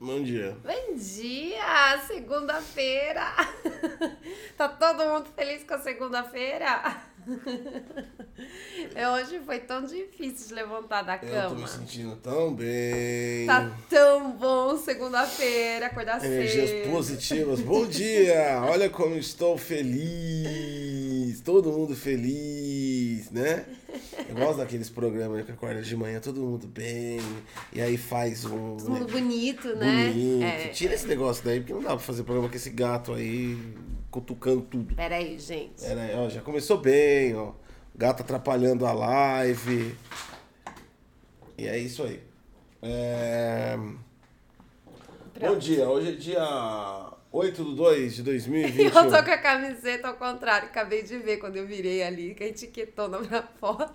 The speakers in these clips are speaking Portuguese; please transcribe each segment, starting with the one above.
Bom dia. Bom dia! Segunda-feira! Tá todo mundo feliz com a segunda-feira? É, Hoje foi tão difícil de levantar da Eu tô cama. me sentindo tão bem. Tá tão bom segunda-feira, acordar Energias cedo. positivas. Bom dia! Olha como estou feliz. Todo mundo feliz, né? Eu gosto daqueles programas que acorda de manhã, todo mundo bem. E aí faz um. Todo mundo né, bonito, né? bonito. É. Tira esse negócio daí, porque não dá pra fazer programa com esse gato aí cutucando tudo. Pera aí, gente. Pera aí, ó, já começou bem, ó. Gato atrapalhando a live. E é isso aí. É... Bom dia, hoje é dia 8 de 2 de Eu 2021. tô com a camiseta ao contrário, acabei de ver quando eu virei ali, que a etiquetona pra fora.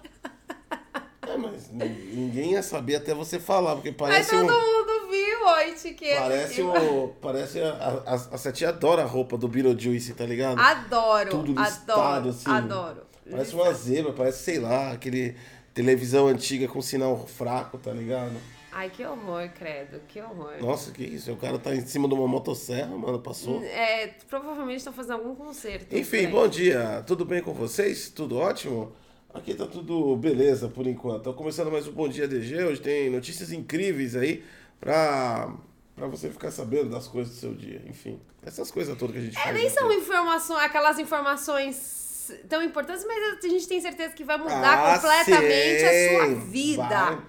É, mas ninguém ia saber até você falar, porque Mas parece todo um... mundo viu a etiqueta. Parece o... Parece a, a, a Setinha adora a roupa do Beetlejuice, tá ligado? Adoro, Tudo listado, adoro, assim. adoro. Parece uma zebra, parece, sei lá, aquele televisão antiga com sinal fraco, tá ligado? Ai, que horror, credo, que horror. Nossa, que isso? O cara tá em cima de uma motosserra, mano, passou. É, provavelmente estão fazendo algum concerto. Enfim, bom dia. Tudo bem com vocês? Tudo ótimo? Aqui tá tudo beleza por enquanto. Tô começando mais um Bom Dia DG. Hoje tem notícias incríveis aí pra, pra você ficar sabendo das coisas do seu dia. Enfim, essas coisas todas que a gente É, faz. nem são informações, aquelas informações tão importantes, mas a gente tem certeza que vai mudar Ah, completamente a sua sim. vida. Vai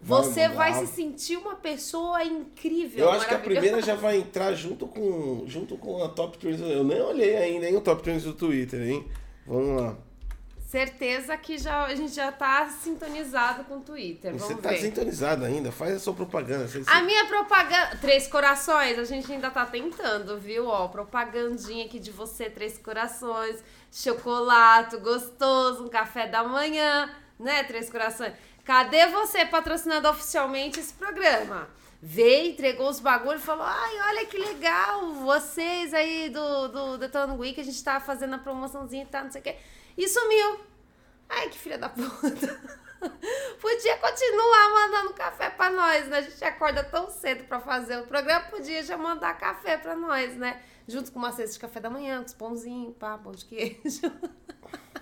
Você vai se sentir uma pessoa incrível. Eu acho que a primeira já vai entrar junto com, junto com a Top Trends. Eu nem olhei ainda, hein, o Top Trends do Twitter, hein? Vamos lá. Certeza que já, a gente já tá sintonizado com o Twitter. Você Vamos tá ver. sintonizado ainda? Faz a sua propaganda. Você- A minha propaganda. Três corações, a gente ainda tá tentando, viu? Ó, propagandinha aqui de você, três corações, chocolate gostoso, um café da manhã, né? Três corações. Cadê você patrocinando oficialmente esse programa? Veio, entregou os bagulhos falou: Ai, olha que legal, vocês aí do, do Detonando Week, a gente tá fazendo a promoçãozinha e tal, não sei o quê. E sumiu. Ai, que filha da puta. Podia continuar mandando café pra nós, né? A gente acorda tão cedo pra fazer o programa, podia já mandar café pra nós, né? Junto com uma cesta de café da manhã, com os pãozinhos, pá, pão de queijo.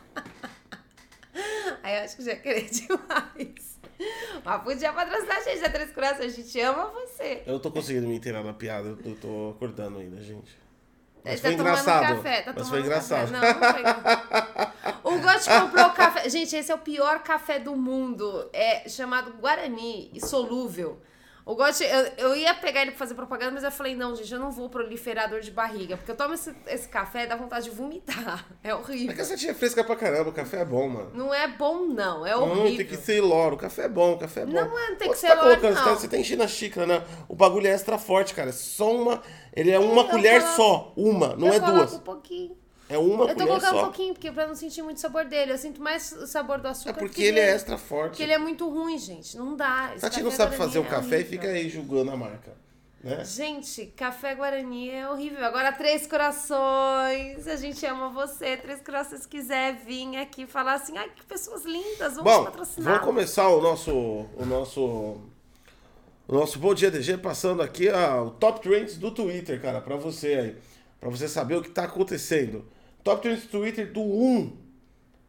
Aí eu acho que já ia querer demais. Mas podia patrocinar a gente, é Três Corações, a gente ama você. Eu não tô conseguindo me inteirar na piada, eu tô acordando ainda, gente. Mas Tá foi tomando engraçado. Café, tá Mas tomando foi engraçado. Café. Não, não foi. O Gotti comprou café. Gente, esse é o pior café do mundo. É chamado Guarani e solúvel. O Gotti, eu, eu ia pegar ele pra fazer propaganda, mas eu falei, não, gente, eu não vou proliferar dor de barriga. Porque eu tomo esse, esse café e dá vontade de vomitar. É É horrível. que essa tia é fresca pra caramba, o café é bom, mano. Não é bom, não. É Não, horrível. tem que ser loro. O café é bom, o café é bom. Não, é, não tem Pô, que ser tá loro, colocando, Você, tá, não. você tá enchendo a xícara, né? O bagulho é extra forte, cara. É só uma. Ele é uma eu colher coloco- só. Uma, não é duas. um pouquinho. É uma Eu tô colher colocando um só. pouquinho, porque pra não sentir muito sabor dele. Eu sinto mais o sabor do açúcar. É porque que ele é extra forte. Porque ele é muito ruim, gente. Não dá. Esse Tati não sabe fazer o é café e horrível. fica aí julgando a marca. Né? Gente, café Guarani é horrível. Agora, Três Corações, a gente ama você. Três Corações quiser vir aqui falar assim, ai, que pessoas lindas, vamos Bom, patrocinar. vamos começar o nosso, o nosso, o nosso Bom Dia DG passando aqui a, o Top Trends do Twitter, cara, pra você aí, pra você saber o que tá acontecendo. Top Trends Twitter do 1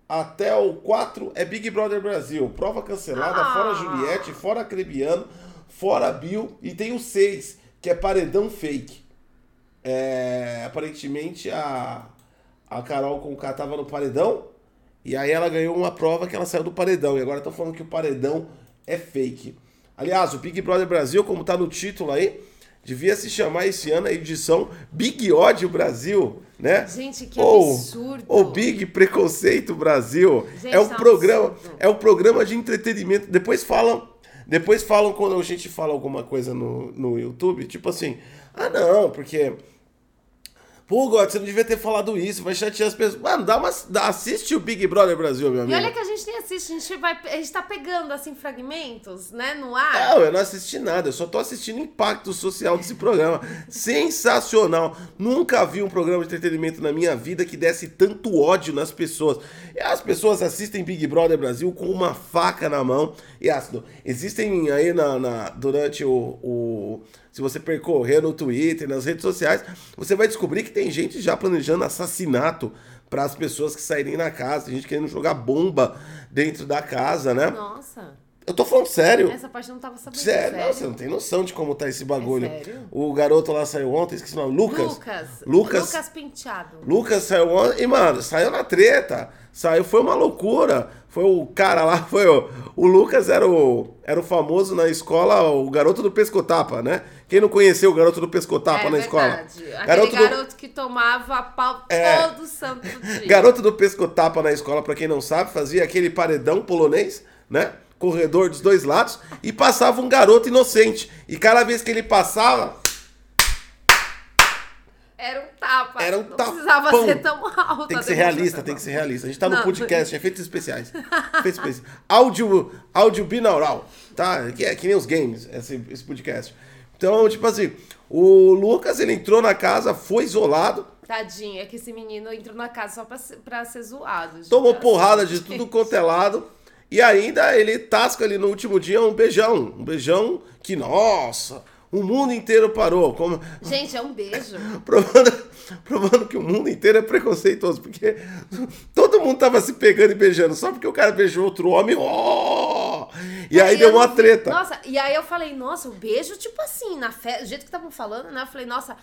até o 4 é Big Brother Brasil, prova cancelada, Ah. fora Juliette, fora Crebiano, fora Bill e tem o 6, que é paredão fake. É, aparentemente a, a Carol K tava no paredão e aí ela ganhou uma prova que ela saiu do paredão. E agora estão falando que o paredão é fake. Aliás, o Big Brother Brasil, como tá no título aí, devia se chamar esse ano a edição Big Ódio Brasil, né? Gente, que Ou- absurdo. Ou Big Preconceito Brasil. Gente, é um tá programa, absurdo. é um programa de entretenimento. Depois falam, depois falam quando a gente fala alguma coisa no, no YouTube, tipo assim, ah não, porque Pô, God, você não devia ter falado isso, vai chatear as pessoas. Mano, dá uma, dá- assiste o Big Brother Brasil, meu E amigo. olha que a gente nem assiste, a gente, vai, a gente tá pegando, assim, fragmentos, né, no ar. Não, eu não assisti nada, eu só tô assistindo o impacto social desse programa. Sensacional! Nunca vi um programa de entretenimento na minha vida que desse tanto ódio nas pessoas. E as pessoas assistem Big Brother Brasil com uma faca na mão e ácido. Existem aí na, na- durante o, o- se você percorrer no Twitter, nas redes sociais, você vai descobrir que tem gente já planejando assassinato para as pessoas que saírem na casa, tem gente querendo jogar bomba dentro da casa, né? Nossa. Eu tô falando sério. Essa parte eu não tava sabendo. Sério, sério. não, você não tem noção de como tá esse bagulho. É sério? o garoto lá saiu ontem, esqueci o nome, Lucas. Lucas. Lucas. Lucas Penteado. Lucas saiu ontem e, mano, saiu na treta. Saiu, foi uma loucura. Foi o cara lá, foi o. O Lucas era o, era o famoso na escola, o garoto do pescotapa, né? Quem não conheceu o garoto do pescotapa é na escola? verdade. Aquele Garoto garoto, do- que tomava pau É. todo santo dia. Garoto do pescotapa na escola, pra quem não sabe, fazia aquele paredão polonês, né? Corredor dos dois lados e passava um garoto inocente. E cada vez que ele passava, Era um tapa. Era um não tapão. precisava ser tão alto. tem que ser demonstração. realista, tem que ser realista. A gente tá no Não. podcast, efeitos especiais. Efeitos especiais. Áudio, áudio binaural, tá? Que é que nem os games, esse, esse podcast. Então, tipo assim, o Lucas, ele entrou na casa, foi isolado, Tadinho, é que esse menino entrou na casa só pra ser, pra ser zoado. gente. tomou porrada de tudo quanto é lado. E ainda ele tasca ali no último dia um beijão. Um beijão que, nossa, o mundo inteiro parou. Como, Gente, é um beijo. provando, provando que o mundo inteiro é preconceituoso. Porque todo mundo tava se pegando e beijando. Só porque o cara beijou outro homem. ó! E aí eu deu uma vi- treta. Nossa, e aí eu falei, nossa, o beijo, tipo assim, na festa, do jeito que estavam falando, né? Eu falei, nossa,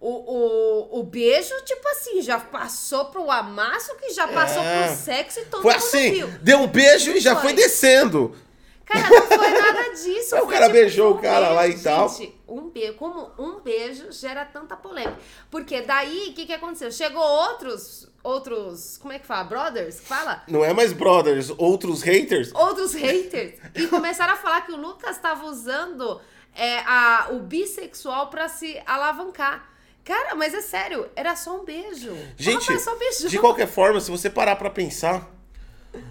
o, o, o beijo, tipo assim, já passou pro amasso, que já passou É. pro sexo e todo Foi mundo assim, viu. deu um beijo e já Foi. foi descendo. Cara, não foi nada disso. O cara tipo, beijou um o cara lá e beijo. tal. Gente, um beijo, como um beijo gera tanta polêmica. Porque daí, o que que aconteceu? Chegou outros, outros, como é que fala? Brothers? Fala? Não é mais brothers, outros haters. outros haters e começaram a falar que o Lucas estava usando é, a, o bissexual pra se alavancar. Cara, mas é sério, era só um beijo. Gente, só de qualquer forma, se você parar pra pensar,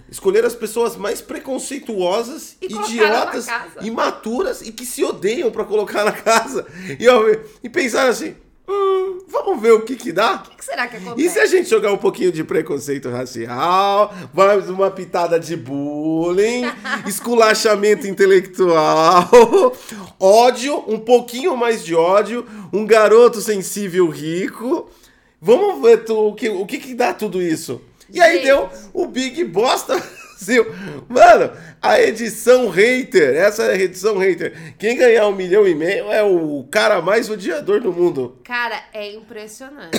escolher as pessoas mais preconceituosas, E idiotas, imaturas e que se odeiam pra colocar na casa. E, ó, e pensar assim, hum, vamos ver o que que dá? O que será que acontece? E se a gente jogar um pouquinho de preconceito racial, mais uma pitada de bullying, esculachamento intelectual, ódio, um pouquinho mais de ódio, um garoto sensível rico. Vamos ver tu, o, que, o que que dá tudo isso? E aí Gente. deu o Big Bosta Brasil. Mano, a edição hater, essa é a edição hater. Quem ganhar um milhão e meio é o cara mais odiador do mundo. Cara, é impressionante.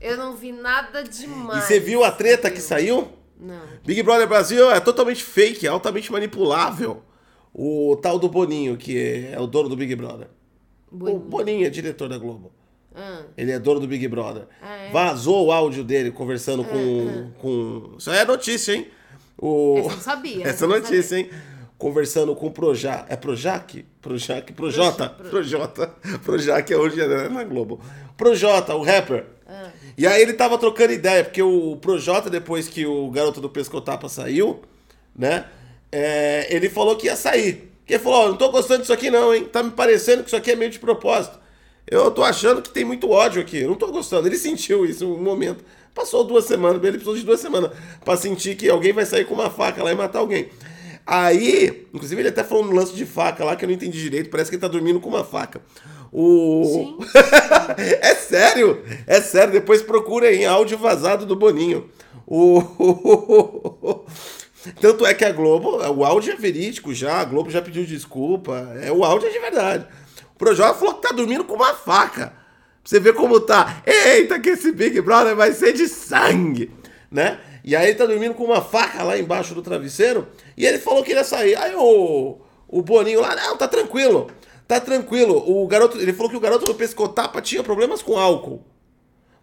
Eu não vi nada demais. E você viu a treta que saiu? Não. Big Brother Brasil é totalmente fake, altamente manipulável. O tal do Boninho, que é o dono do Big Brother. O Boninho. Boninho é diretor da Globo. Ah, Ele é dono do Big Brother. Ah, é? Vazou o áudio dele conversando com, com. Isso aí é notícia, hein? O... Essa eu não sabia, Essa não notícia, hein? Conversando com o Projac. É Projac? Projac? Projota? Pro- Projota. Projac é hoje é na Globo. Projota, o rapper. ah. E aí ele tava trocando ideia, porque o Projota, depois que o garoto do Pescotapa saiu, né? é, ele falou que ia sair. Que ele falou, ó, não tô gostando disso aqui não, hein? Tá me parecendo que isso aqui é meio de propósito. Eu tô achando que tem muito ódio aqui. Eu não tô gostando. Ele sentiu isso um momento. Passou duas semanas, ele precisou de duas semanas pra sentir que alguém vai sair com uma faca lá e matar alguém. Aí, inclusive ele até falou no lance de faca lá que eu não entendi direito, parece que ele tá dormindo com uma faca. O... é sério, é sério, depois procura aí áudio vazado do Boninho. O... Tanto é que a Globo, o áudio é verídico já, a Globo já pediu desculpa, é, o áudio é de verdade. Projota falou que tá dormindo com uma faca. Pra você ver como tá. Eita, que esse Big Brother vai ser de sangue, né? E aí ele tá dormindo com uma faca lá embaixo do travesseiro e ele falou que ia sair. Aí o, o Boninho lá, não, tá tranquilo, tá tranquilo. O garoto, ele falou que o garoto do Pescotapa tinha problemas com álcool.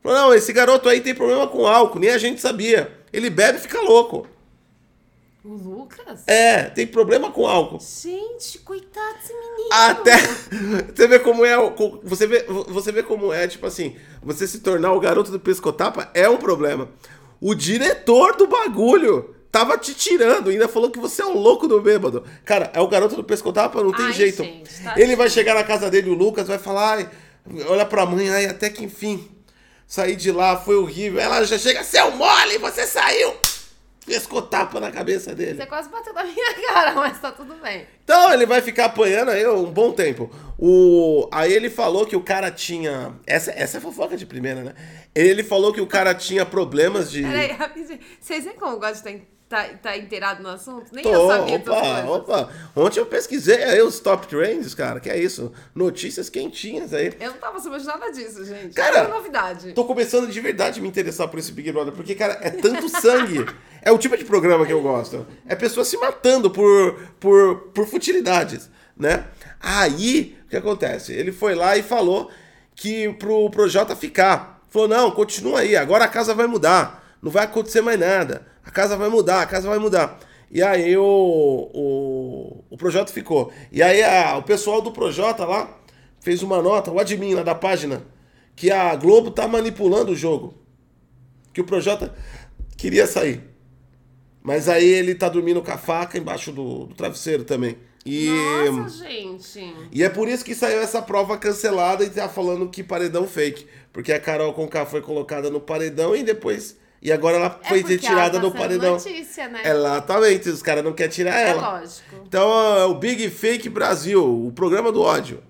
Falou, não, esse garoto aí tem problema com álcool, nem a gente sabia. Ele bebe e fica louco. O Lucas? É, tem problema com álcool. Gente, coitado desse menino. Até você vê como é, o- você vê, você vê como é, tipo assim, você se tornar o garoto do pescotapa é um problema. O diretor do bagulho tava te tirando, ainda falou que você é um louco do bêbado. Cara, é o garoto do pescotapa, não tem Ai, jeito. gente, tá Ele vai chegar na casa dele, o Lucas vai falar, ai, olha pra mãe, ai, até que enfim. Saí de lá, foi horrível. Ela já chega, seu mole, você saiu. Escotapa na cabeça dele. Você quase bateu na minha cara, mas tá tudo bem. Então ele vai ficar apanhando aí um bom tempo. O... Aí ele falou que o cara tinha. Essa, essa é fofoca de primeira, né? Ele falou que o cara tinha problemas de. Peraí, rapidinho. Vocês veem como eu gosto de tá, tá inteirado no assunto? Nem Tô, eu sabia opa, opa. Ontem eu pesquisei aí os top trends, cara. Que é isso? Notícias quentinhas aí. Eu não tava sabendo de nada disso, gente. Cara, é novidade. Tô começando de verdade a me interessar por esse Big Brother, porque, cara, é tanto sangue. É o tipo de programa que eu gosto. É pessoas se matando por, por, por futilidades, né? Aí, o que acontece? Ele foi lá e falou que pro Projota ficar. Falou, não, continua aí, agora a casa vai mudar. Não vai acontecer mais nada. A casa vai mudar, a casa vai mudar. E aí o, o, o Projota ficou. E aí a- o pessoal do Projota lá fez uma nota, o admin lá da página, que a Globo tá manipulando o jogo. Que o Projota queria sair. Mas aí ele tá dormindo com a faca embaixo do, do travesseiro também. E, Nossa, gente. e é por isso que saiu essa prova cancelada e tá falando que paredão fake. Porque a Carol Conká foi colocada no paredão e depois. E agora ela É foi retirada ela tá do paredão. notícia, né? Exatamente, os caras não querem tirar É ela. lógico. Então é o Big Fake Brasil, o programa do ódio.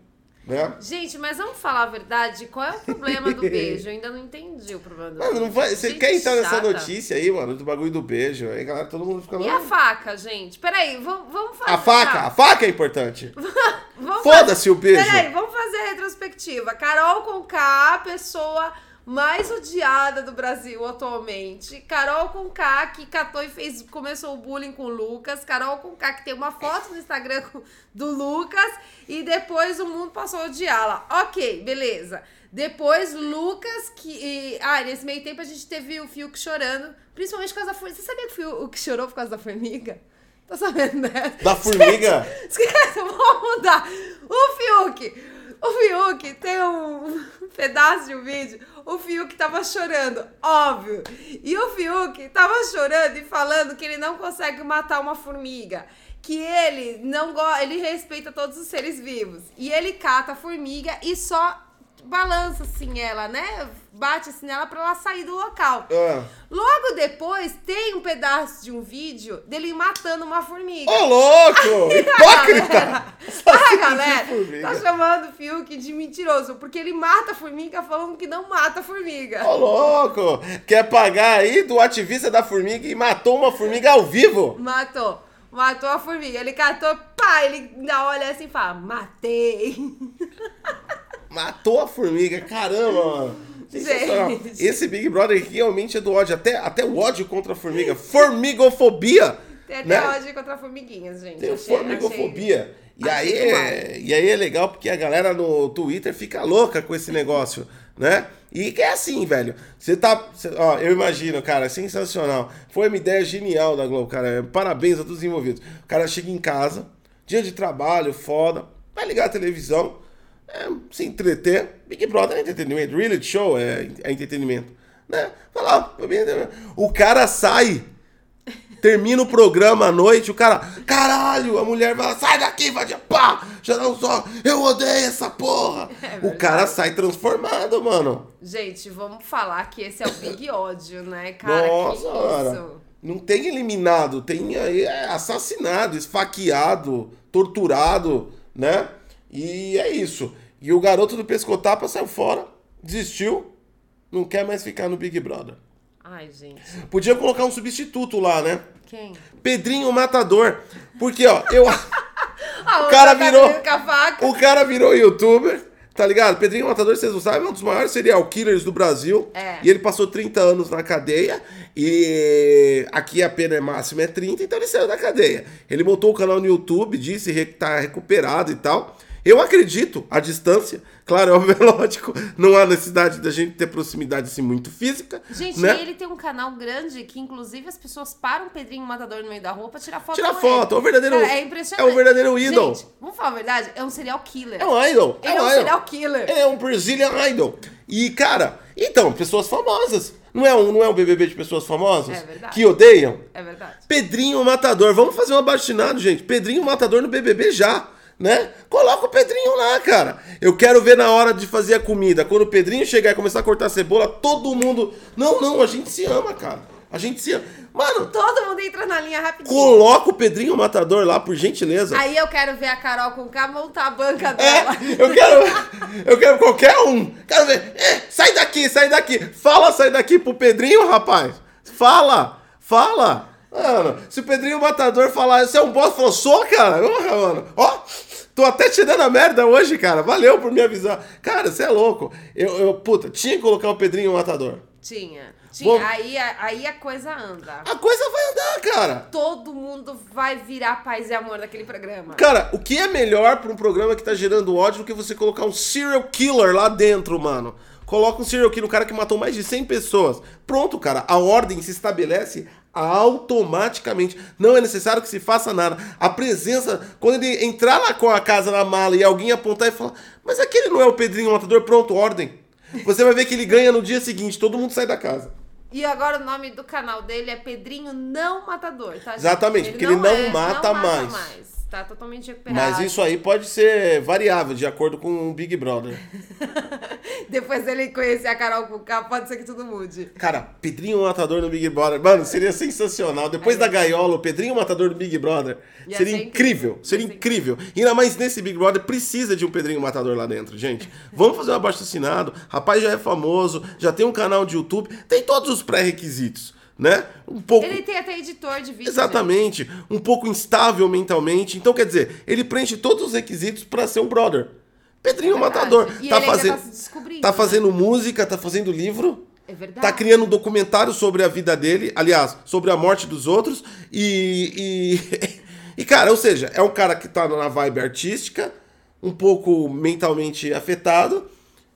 Né? Gente, mas vamos falar a verdade? Qual é o problema do beijo? Eu ainda não entendi o problema do Mano, beijo. não vai, você Gente quer entrar nessa chata. notícia aí, mano, do bagulho do beijo? Aí, galera, todo mundo fica. E a faca, gente? Peraí, vamos, vamos fazer. A faca, a faca é importante. Foda-se o beijo. Peraí, vamos fazer a retrospectiva. Carol Conká, a pessoa mais odiada do Brasil atualmente. Carol Conká, que catou e fez, começou o bullying com o Lucas. Carol Conká, que tem uma foto no Instagram com- do Lucas. E depois o mundo passou a odiá-la. Ok, beleza. Depois, Lucas, que. e- ah, nesse meio tempo a gente teve o Fiuk chorando. Principalmente por causa da formiga. Você sabia que o Fiuk chorou por causa da formiga? Tá sabendo dessa? Da formiga? Esquece, vamos mudar. O Fiuk. O Fiuk tem um pedaço de um vídeo. O Fiuk tava chorando, óbvio. E o Fiuk tava chorando e falando que ele não consegue matar uma formiga. Que ele não gosta, ele respeita todos os seres vivos. E ele cata a formiga e só balança assim ela, né? Bate assim nela pra ela sair do local. Ah. Logo depois tem um pedaço de um vídeo dele matando uma formiga. Ô, louco! Hipócrita! A galera tá chamando o Fiuk de mentiroso, porque ele mata a formiga falando que não mata a formiga. Ô, louco! Quer pagar aí do ativista da formiga e matou uma formiga ao vivo? Matou. Matou a formiga. Ele catou, pá, ele olha assim e fala, matei. Matou a formiga, caramba, mano. Gente. Esse Big Brother realmente é do ódio. Até, até o ódio contra a formiga. Formigofobia! Tem até né? ódio contra formiguinhas, gente. Tem Achei- formigofobia. E achei aí, é, e aí é legal porque a galera no Twitter fica louca com esse negócio, né? E é assim, velho. Você tá. cê- ó, eu imagino, cara, sensacional. Foi uma ideia genial da Globo, cara. Parabéns a todos os envolvidos. O cara chega em casa, dia de trabalho, foda, vai ligar a televisão, é, se entreter. Big Brother é entretenimento, reality show é, é entretenimento. Né? Vai lá, o cara sai Termina o programa à noite, o cara, caralho, a mulher vai sai daqui, vai de pá, já não só, eu odeio essa porra. É o cara sai transformado, mano. Gente, vamos falar que esse é o Big Ódio, né, cara? Nossa, que cara. isso? Não tem eliminado, tem aí é, assassinado, esfaqueado, torturado, né? E é isso. E o garoto do pescotapa saiu fora, desistiu, não quer mais ficar no Big Brother. Ai, gente. Podia colocar um substituto lá, né? Quem? Pedrinho Matador. Porque, ó, eu. Ah, O cara virou-. O cara virou youtuber, tá ligado? Pedrinho Matador, vocês não sabem, é um dos maiores serial killers do Brasil. É. E ele passou 30 anos na cadeia. E aqui a pena é máxima é 30, então ele saiu da cadeia. Ele montou o canal no YouTube, disse que tá recuperado e tal. Eu acredito, à distância, claro, é óbvio, é lógico, não há necessidade da gente ter proximidade assim muito física. Gente, né? ele tem um canal grande que, inclusive, as pessoas param o Pedrinho Matador no meio da rua pra tirar foto Tirar foto, é o verdadeiro- é impressionante. é o verdadeiro ídolo. Gente, vamos falar a verdade? É um serial killer. É um idol. Ele é um idol. serial killer. Ele é um Brazilian Idol. E, cara, então, pessoas famosas. Não é um, não é um BBB de pessoas famosas? É verdade. Que odeiam? É verdade. Pedrinho Matador. Vamos fazer um abaixinado, gente. Pedrinho Matador no BBB já, né? Coloca o Pedrinho lá, cara. Eu quero ver na hora de fazer a comida. Quando o Pedrinho chegar e começar a cortar cebola, todo mundo... Não, não, a gente se ama, cara. A gente se. Mano, Todo mundo entra na linha rapidinho. coloca o Pedrinho Matador lá, por gentileza. Aí eu quero ver a Carol com K montar a banca É, dela. eu quero. Eu quero qualquer um. Quero ver. É, sai daqui, sai daqui. Fala, sai daqui pro Pedrinho, rapaz. Fala, fala. Mano, se o Pedrinho Matador falar, você é um bosta, falou, sou, cara. Porra, mano. Ó, tô até te dando a merda hoje, cara. Valeu por me avisar. Cara, você é louco. Eu, eu, puta, tinha que colocar o Pedrinho Matador. Tinha. Tinha. Vamos- Aí, aí a coisa anda. A coisa vai andar, cara. Todo mundo vai virar paz e amor daquele programa. Cara, o que é melhor pra um programa que tá gerando ódio do que você colocar um serial killer lá dentro, mano? Coloca um serial killer, um cara que matou mais de 100 pessoas. Pronto, cara, a ordem se estabelece automaticamente. Não é necessário que se faça nada. A presença, quando ele entrar lá com a casa na mala e alguém apontar e falar, mas aquele não é o Pedrinho Matador, pronto, ordem. Você vai ver que ele ganha no dia seguinte, todo mundo sai da casa. E agora o nome do canal dele é Pedrinho Não Matador, tá? gente? Exatamente, porque ele não mata mais. Tá totalmente recuperado. Mas isso aí pode ser variável, de acordo com o Big Brother. Depois dele conhecer a Carol com K, pode ser que tudo mude. Cara, Pedrinho Matador no Big Brother. Mano, seria sensacional. Depois da gaiola, o Pedrinho Matador no Big Brother. Ia seria ser incrível. incrível. Seria Ia ser incrível. E ainda mais nesse Big Brother, precisa de um Pedrinho Matador lá dentro, gente. Vamos fazer um abaixo assinado. Rapaz já é famoso, já tem um canal de YouTube, tem todos os pré-requisitos, né? Um pouco. Ele tem até editor de vídeo. Exatamente. Um pouco instável mentalmente. Então, quer dizer, ele preenche todos os requisitos pra ser um brother. Pedrinho É. Matador. E tá fazendo, tá se descobrindo, tá né? fazendo música, tá fazendo livro. É verdade. Tá criando um documentário sobre a vida dele, aliás, sobre a morte dos outros. E, e, e, cara, ou seja, é um cara que tá na vibe artística, um pouco mentalmente afetado,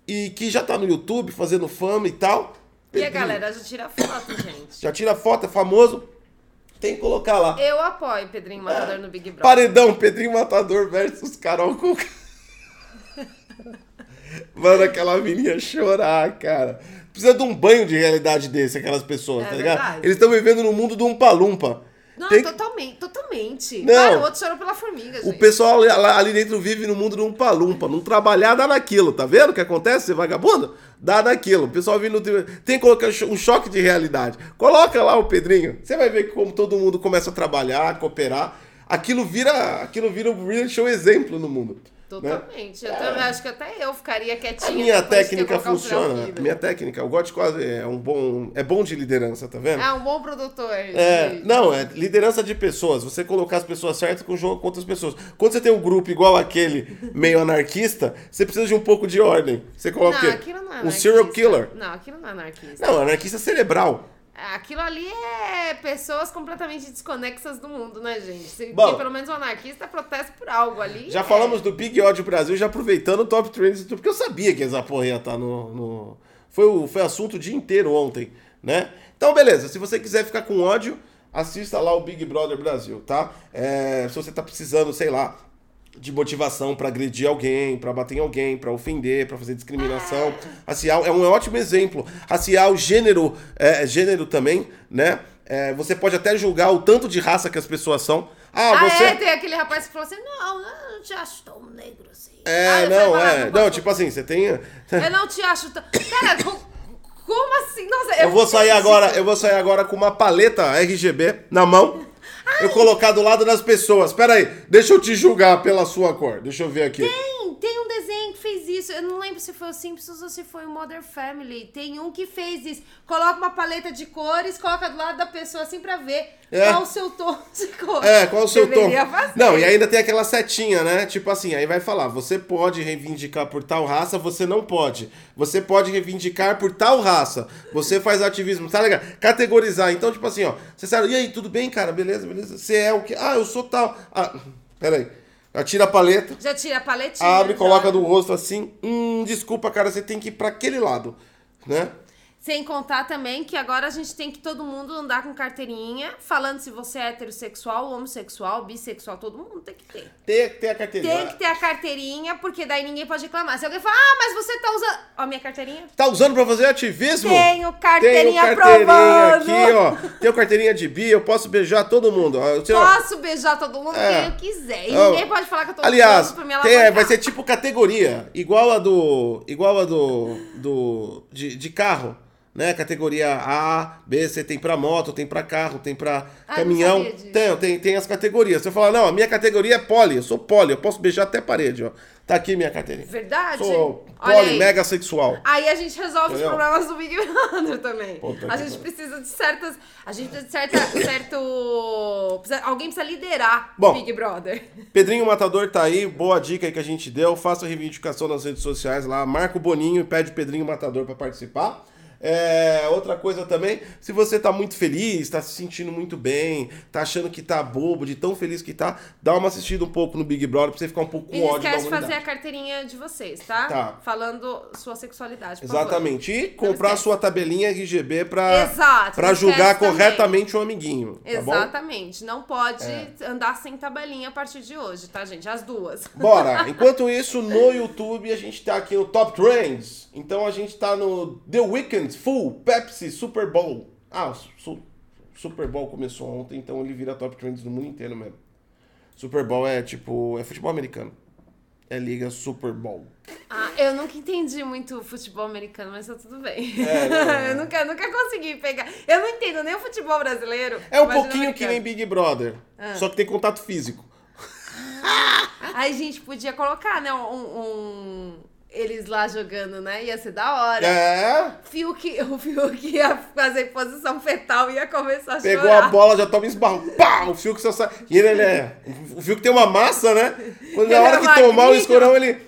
e que já tá no YouTube fazendo fama e tal. E a galera já tira foto, gente. Já tira foto, é famoso. Tem que colocar lá. Eu apoio Pedrinho Matador no Big Brother. Paredão, Pedrinho Matador versus Carol Cuca. Mano, aquela menina chorar, cara. Precisa de um banho de realidade desse, aquelas pessoas, É tá ligado? verdade. Eles estão vivendo no mundo do Umpa-Lumpa. Não, Tem- totalmente, totalmente. Não. Cara, o outro chorou pela formiga, O gente. pessoal ali- lá- ali dentro vive no mundo do Umpa-Lumpa. Não trabalhar, dá naquilo, tá vendo o que acontece, vagabundo? Dá naquilo. O pessoal vindo. Tem que colocar um choque de realidade. Coloca lá o Pedrinho. Você vai ver como todo mundo começa a trabalhar, cooperar. Aquilo vira, aquilo vira um reality show exemplo no mundo. Né? Totalmente. Eu também acho que até eu ficaria A quietinha. minha de ter técnica funciona. Minha técnica, o God quase é um bom, é bom de liderança, tá vendo? É um bom produtor. É, de- não, é liderança de pessoas. Você colocar as pessoas certas com o jogo com outras pessoas. Quando você tem um grupo igual aquele, meio anarquista, você precisa de um pouco de ordem. Você coloca Não, o quê? aquilo não é um serial killer. Não, aquilo não é anarquista. Não, anarquista cerebral. Aquilo ali é pessoas completamente desconexas do mundo, né, gente? Bom. Porque pelo menos o anarquista protesta por algo ali. Já é. falamos do Big Ódio Brasil, já aproveitando o Top Trends, porque eu sabia que essa porra ia estar no. no- Foi, o, foi assunto o dia inteiro ontem, né? Então, beleza, se você quiser ficar com ódio, assista lá o Big Brother Brasil, tá? É, se você tá precisando, sei lá, de motivação pra agredir alguém, pra bater em alguém, pra ofender, pra fazer discriminação. A Cial é um ótimo exemplo. A Cial, gênero, é, gênero também, né? É, você pode até julgar o tanto de raça que as pessoas são. Ah, Ah, você. é? Tem aquele rapaz que falou assim: não, eu não te acho tão negro assim. Ah, É, eu não, "Ah, é. não tipo assim, você tem. Eu não te acho tão. Cara, co- como assim? Nossa, Eu vou sair agora, eu vou sair agora com uma paleta RGB na mão. Eu colocar do lado das pessoas. Pera aí, deixa eu te julgar pela sua cor. Deixa eu ver aqui. Tem, tem um desenho que fez isso. Eu não lembro se foi o Simpsons ou se foi o Modern Family. Tem um que fez isso. Coloca uma paleta de cores, coloca do lado da pessoa assim pra ver É. qual o seu tom de cor. É, qual o seu Deveria tom? Fazer. Não, e ainda tem aquela setinha, né? Tipo assim, aí vai falar, você pode reivindicar por tal raça, você não pode. Você pode reivindicar por tal raça. Você faz ativismo, tá legal? Categorizar. Então, tipo assim, ó, você sabe, e aí, tudo bem, cara? Beleza, beleza? Você é o que? Ah, eu sou tal. Ah, pera aí. Tira a paleta, Já tira a paletinha. abre, já. coloca do rosto assim. Hum, desculpa, cara, você tem que ir pra aquele lado, né? Sem contar também que agora a gente tem que todo mundo andar com carteirinha, falando se você é heterossexual, homossexual, bissexual, todo mundo tem que ter. Tem que ter a carteirinha. Tem que ter a carteirinha, porque daí ninguém pode reclamar. Se alguém falar, ah, mas você tá usando. Ó, minha carteirinha. Tá usando pra fazer ativismo? Tenho carteirinha Tenho carteirinha aprovando. aqui, ó. Tenho carteirinha de bi, eu posso beijar todo mundo. Eu tenho- Posso beijar todo mundo É. quem eu quiser. E Ó, ninguém pode falar que eu tô Aliás, usando pra me tem- vai ser tipo categoria, igual a do, igual a do, do de, de carro, né? Categoria A, B, C, tem pra moto, tem pra carro, tem pra Ah, caminhão. Tem, tem, tem as categorias. Você fala, não, a minha categoria é poli, eu sou poli, eu posso beijar até a parede, ó. Tá aqui minha carteirinha. Verdade? Sou poli, mega sexual. Aí a gente resolve Entendeu? os problemas do Big Brother também. Puta a gente pariu. precisa de certas. A gente precisa de certa, certo. precisa- alguém precisa liderar Bom. o Big Brother. Pedrinho Matador tá aí, boa dica aí que a gente deu. Faça a reivindicação nas redes sociais lá, marca o Boninho e pede o Pedrinho Matador pra participar. É, outra coisa também, se você tá muito feliz, tá se sentindo muito bem, tá achando que tá bobo, de tão feliz que tá, dá uma assistida um pouco no Big Brother pra você ficar um pouco com E ódio esquece de fazer a carteirinha de vocês, tá? Tá. Falando sua sexualidade. por favor. Exatamente. E comprar sua tabelinha RGB pra, Exato, pra julgar esquece também. corretamente o amiguinho. Tá bom? Exatamente. Não pode É. andar sem tabelinha a partir de hoje, tá, gente? As duas. Bora! Enquanto isso, no YouTube, a gente tá aqui no Top Trends. Então a gente tá no The Weeknd Full Pepsi Super Bowl. Ah, o su Super Bowl começou ontem, então ele vira Top Trends no mundo inteiro mesmo. Super Bowl é tipo. é futebol americano. É liga Super Bowl. Ah, eu nunca entendi muito o futebol americano, mas tá tudo bem. É, não, não. eu nunca, nunca consegui pegar. Eu não entendo nem o futebol brasileiro. É um pouquinho que nem. Big Brother. Ah. Só que tem contato físico. Aí a gente podia colocar, né, um, um- Eles lá jogando, né? Ia ser da hora. É. Fiuk, o Fiuk ia fazer posição fetal e ia começar a Pegou chorar. a bola, já toma esbarro. Pá! O Fiuk só sai. E ele, ele é. O Fiuk tem uma massa, né? Quando na Ele hora é que tomar o magrinho. escorão, ele.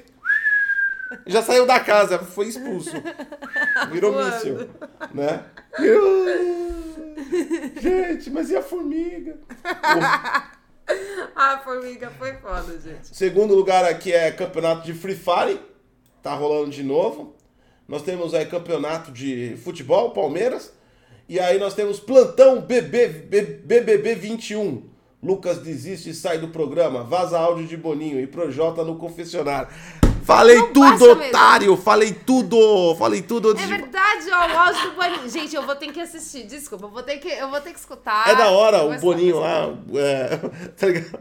Já saiu da casa, foi expulso. Virou míssil. Né? Gente, mas e a formiga? A formiga foi foda, gente. Segundo lugar aqui é campeonato de Free Fire. Tá rolando de novo. Nós temos aí campeonato de futebol, Palmeiras. E aí nós temos plantão BB, BBB 21. Lucas desiste e sai do programa. Vaza áudio de Boninho e Projota no confessionário. Falei Não tudo, basta mesmo. otário! Falei tudo! Falei tudo antes É de... verdade, ó, o áudio do Boninho. Gente, eu vou ter que assistir, desculpa, eu vou ter que, eu vou ter que escutar. É da hora o Boninho lá. é, tá ligado?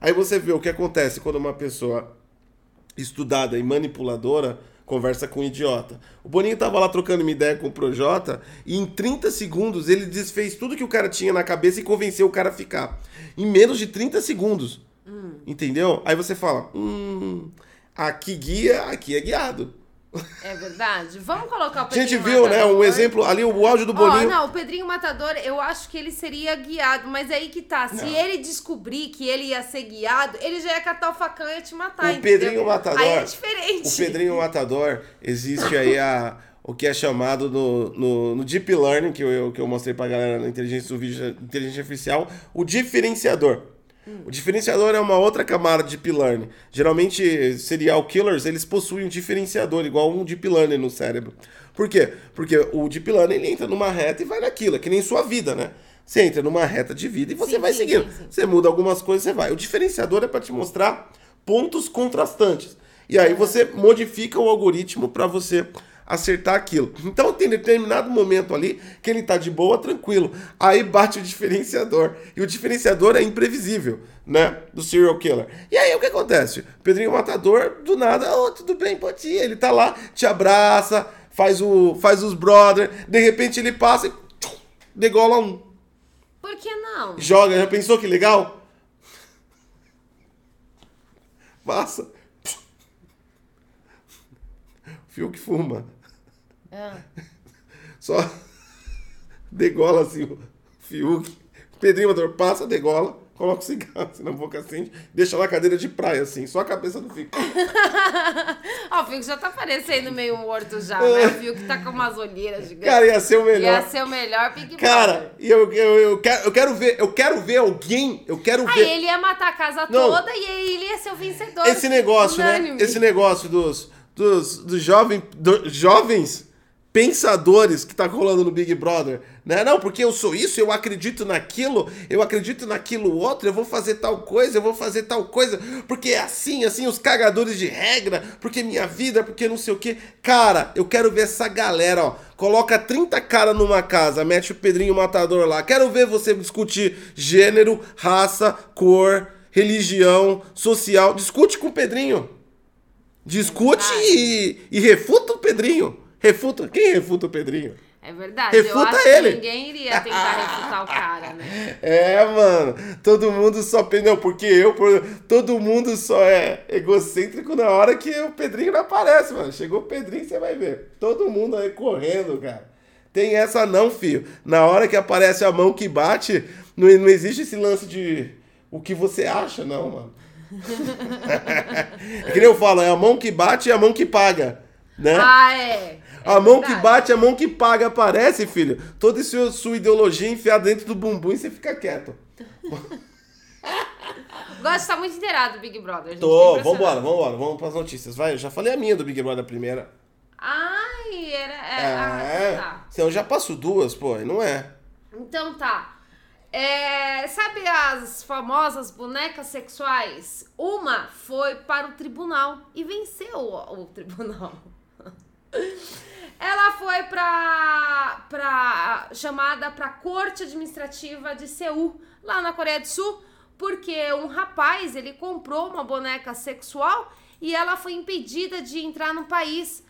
Aí você vê o que acontece quando uma pessoa estudada e manipuladora conversa com um idiota. O Boninho tava lá trocando uma ideia com o Projota e em 30 segundos ele desfez tudo que o cara tinha na cabeça e convenceu o cara a ficar. Em menos de 30 segundos. Entendeu? Aí você fala: hum, aqui guia, aqui é guiado. É verdade. Vamos colocar o A Pedrinho gente viu, né? Matador. Um exemplo ali, o áudio do Boninho. não, o Pedrinho Matador, eu acho que ele seria guiado, mas aí que tá. Se Não. ele descobrir que ele ia ser guiado, ele já ia catar o facão e ia te matar. O entendeu? Pedrinho Matador. Aí é diferente. O Pedrinho Matador, existe aí a, o que é chamado no, no, no Deep Learning, que eu, que eu mostrei pra galera na inteligência, do vídeo, inteligência artificial, o diferenciador. O diferenciador é uma outra camada de Deep Learning. Geralmente, serial killers, eles possuem um diferenciador, igual um Deep Learning no cérebro. Por quê? Porque o Deep Learning, ele entra numa reta e vai naquilo, é que nem sua vida, né? Você entra numa reta de vida e você Sim, vai sim, seguindo. sim, sim. Você muda algumas coisas, você vai. O diferenciador é para te mostrar pontos contrastantes. E aí você modifica o algoritmo para você acertar aquilo. Então tem determinado momento ali que ele tá de boa, tranquilo. Aí bate o diferenciador. E o diferenciador é imprevisível, né? Do serial killer. E aí o que acontece? Pedrinho Matador, do nada, oh, tudo bem, pode ir. Ele tá lá, te abraça, faz, o, faz os brother, de repente ele passa e tchum, degola um. Por que não? Joga, já pensou que legal? Passa. Fio que fuma. Ah. Só degola assim o Fiuk. Pedrinho Matador passa, degola, coloca o cigarro assim na boca assim, deixa lá a cadeira de praia assim, só a cabeça do Fiuk. Ó, o Fiuk já tá parecendo meio morto já, né? O Fiuk tá com umas olheiras gigantes. Cara, ia ser o melhor. Ia ser o melhor Big. Cara, e eu, eu, eu, quero, eu quero ver, eu quero ver alguém, eu quero Aí ver. ele ia matar a casa Não. toda e aí ele ia ser o vencedor. Esse negócio, Unânime. né? Esse negócio dos, dos, dos jovem, do- jovens pensadores que tá rolando no Big Brother, né? Não, porque eu sou isso, eu acredito naquilo, eu acredito naquilo outro, eu vou fazer tal coisa, eu vou fazer tal coisa, porque é assim, assim, os cagadores de regra, porque minha vida, porque não sei o quê. Cara, eu quero ver essa galera, ó. Coloca 30 cara numa casa, mete o Pedrinho Matador lá. Quero ver você discutir gênero, raça, cor, religião, social. Discute com o Pedrinho. Discute e, e refuta o Pedrinho. Refuta. Quem refuta o Pedrinho? É verdade. eu Refuta acho ele. que ninguém iria tentar refutar o cara, né? É, mano. Todo mundo só. Não, porque eu. Todo mundo só é egocêntrico na hora que o Pedrinho não aparece, mano. Chegou o Pedrinho, você vai ver. Todo mundo aí correndo, cara. Tem essa não, filho. Na hora que aparece a mão que bate, não, não existe esse lance de o que você acha, não, mano. é que nem eu falo, é a mão que bate e a mão que paga, né? Ah, é. É A mão que bate, a mão que paga aparece, filho. Toda essa sua ideologia enfiada dentro do bumbum e você fica quieto. Gosto de estar muito inteirado do Big Brother. gente, Tô, vambora, vambora, vamos pras notícias. Vai, eu já falei a minha do Big Brother primeira. Ai, era. É, É, ah, tá. senão eu já passo duas, pô, não é. Então tá. É, sabe as famosas bonecas sexuais? Uma foi para o tribunal e venceu o, o tribunal. Ela foi pra, pra chamada para a Corte Administrativa de Seul, lá na Coreia do Sul, porque um rapaz ele comprou uma boneca sexual e ela foi impedida de entrar no país.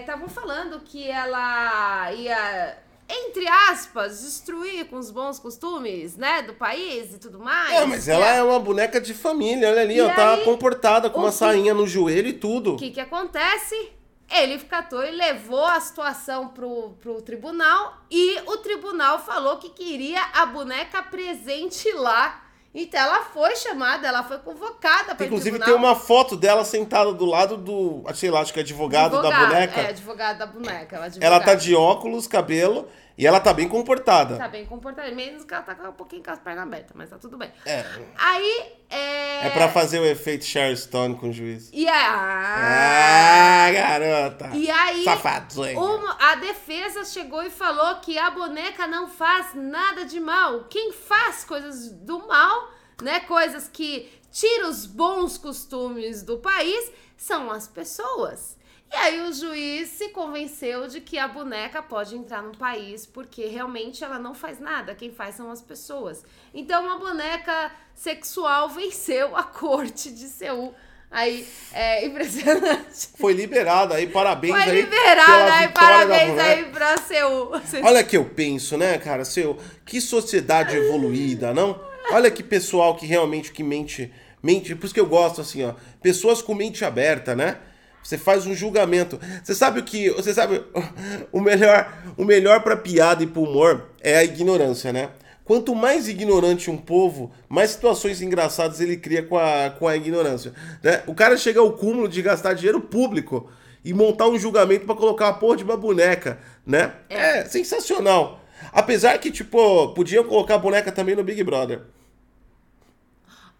Estavam falando que ela ia, entre aspas, destruir com os bons costumes, né, do país e tudo mais. É, mas ela é uma boneca de família, olha ali, E ó, tá comportada com uma que- sainha no joelho e tudo. O que que acontece? Ele catou e levou a situação pro, pro tribunal e o tribunal falou que queria a boneca presente lá. Então ela foi chamada, ela foi convocada para Inclusive tribunal. tem uma foto dela sentada do lado do, sei lá, acho que é advogado, da boneca. É, advogado da boneca. Ela, Ela tá de óculos, cabelo, e ela tá bem comportada. Tá bem comportada, menos que ela tá um pouquinho com as pernas abertas, mas tá tudo bem. É. Aí, é... É pra fazer o efeito Sharon Stone com o juiz. E aí... Ah, garota. E aí, Safadinha. uma- a defesa chegou e falou que a boneca não faz nada de mal. Quem faz coisas do mal, né, coisas que tiram os bons costumes do país, são as pessoas. E aí o juiz se convenceu de que a boneca pode entrar no país porque realmente ela não faz nada, quem faz são as pessoas. Então a boneca sexual venceu a corte de Seul. Aí é impressionante. Foi liberada aí, parabéns Foi aí. liberada, pela aí parabéns aí pra Seul. Olha que eu penso, né, cara, seu, que sociedade evoluída, não? Olha que pessoal que realmente que mente, mente, por isso que eu gosto assim, ó, pessoas com mente aberta, né? Você faz um julgamento. Você sabe o que, você sabe o melhor, o melhor para piada e pro humor é a ignorância, né? Quanto mais ignorante um povo, mais situações engraçadas ele cria com a, com a ignorância. Né? O cara chega ao cúmulo de gastar dinheiro público e montar um julgamento pra colocar a porra de uma boneca, né? É. sensacional. Apesar que, tipo, podiam colocar a boneca também no Big Brother.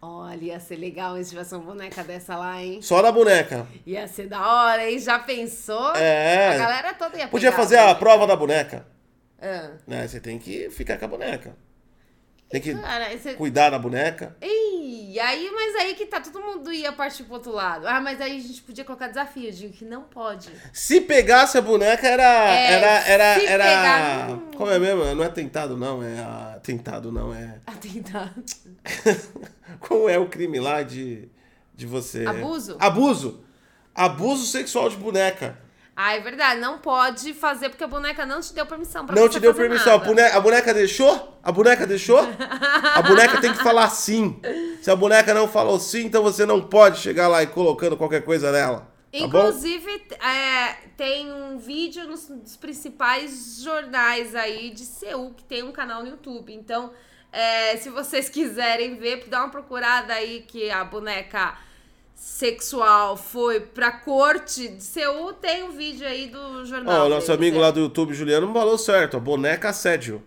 Olha, ia ser legal se tivesse uma boneca dessa lá, hein? Só na boneca. Ia ser da hora, hein? Já pensou? É. A galera toda ia Podia pegar fazer a prova da boneca. Ah. Né? Você tem que ficar com a boneca. Tem que Cara, cuidar da boneca. Ih, aí, mas aí que tá, todo mundo ia partir pro outro lado. Ah, mas aí a gente podia colocar desafio, digo que não pode. Se pegasse a boneca, era. É, era. Era. era... pegar, Como é mesmo? Não é tentado, não. É. a- Tentado, não. É. Atentado. Como é o crime lá de. De você. Abuso? Abuso. Abuso sexual de boneca. Ah, é verdade, não pode fazer porque a boneca não te deu permissão pra Não te deu permissão. A boneca, a boneca deixou? A boneca deixou? A boneca tem que falar sim. Se a boneca não falou sim, então você não pode chegar lá e colocando qualquer coisa nela. Tá? Inclusive, é, tem um vídeo nos, nos principais jornais aí de Seul, que tem um canal no YouTube. Então, é, se vocês quiserem ver, dá uma procurada aí que a boneca sexual foi pra corte de Seul, tem um vídeo aí do jornal. Ó, o nosso amigo lá do YouTube, Juliano, falou certo. A boneca assédio,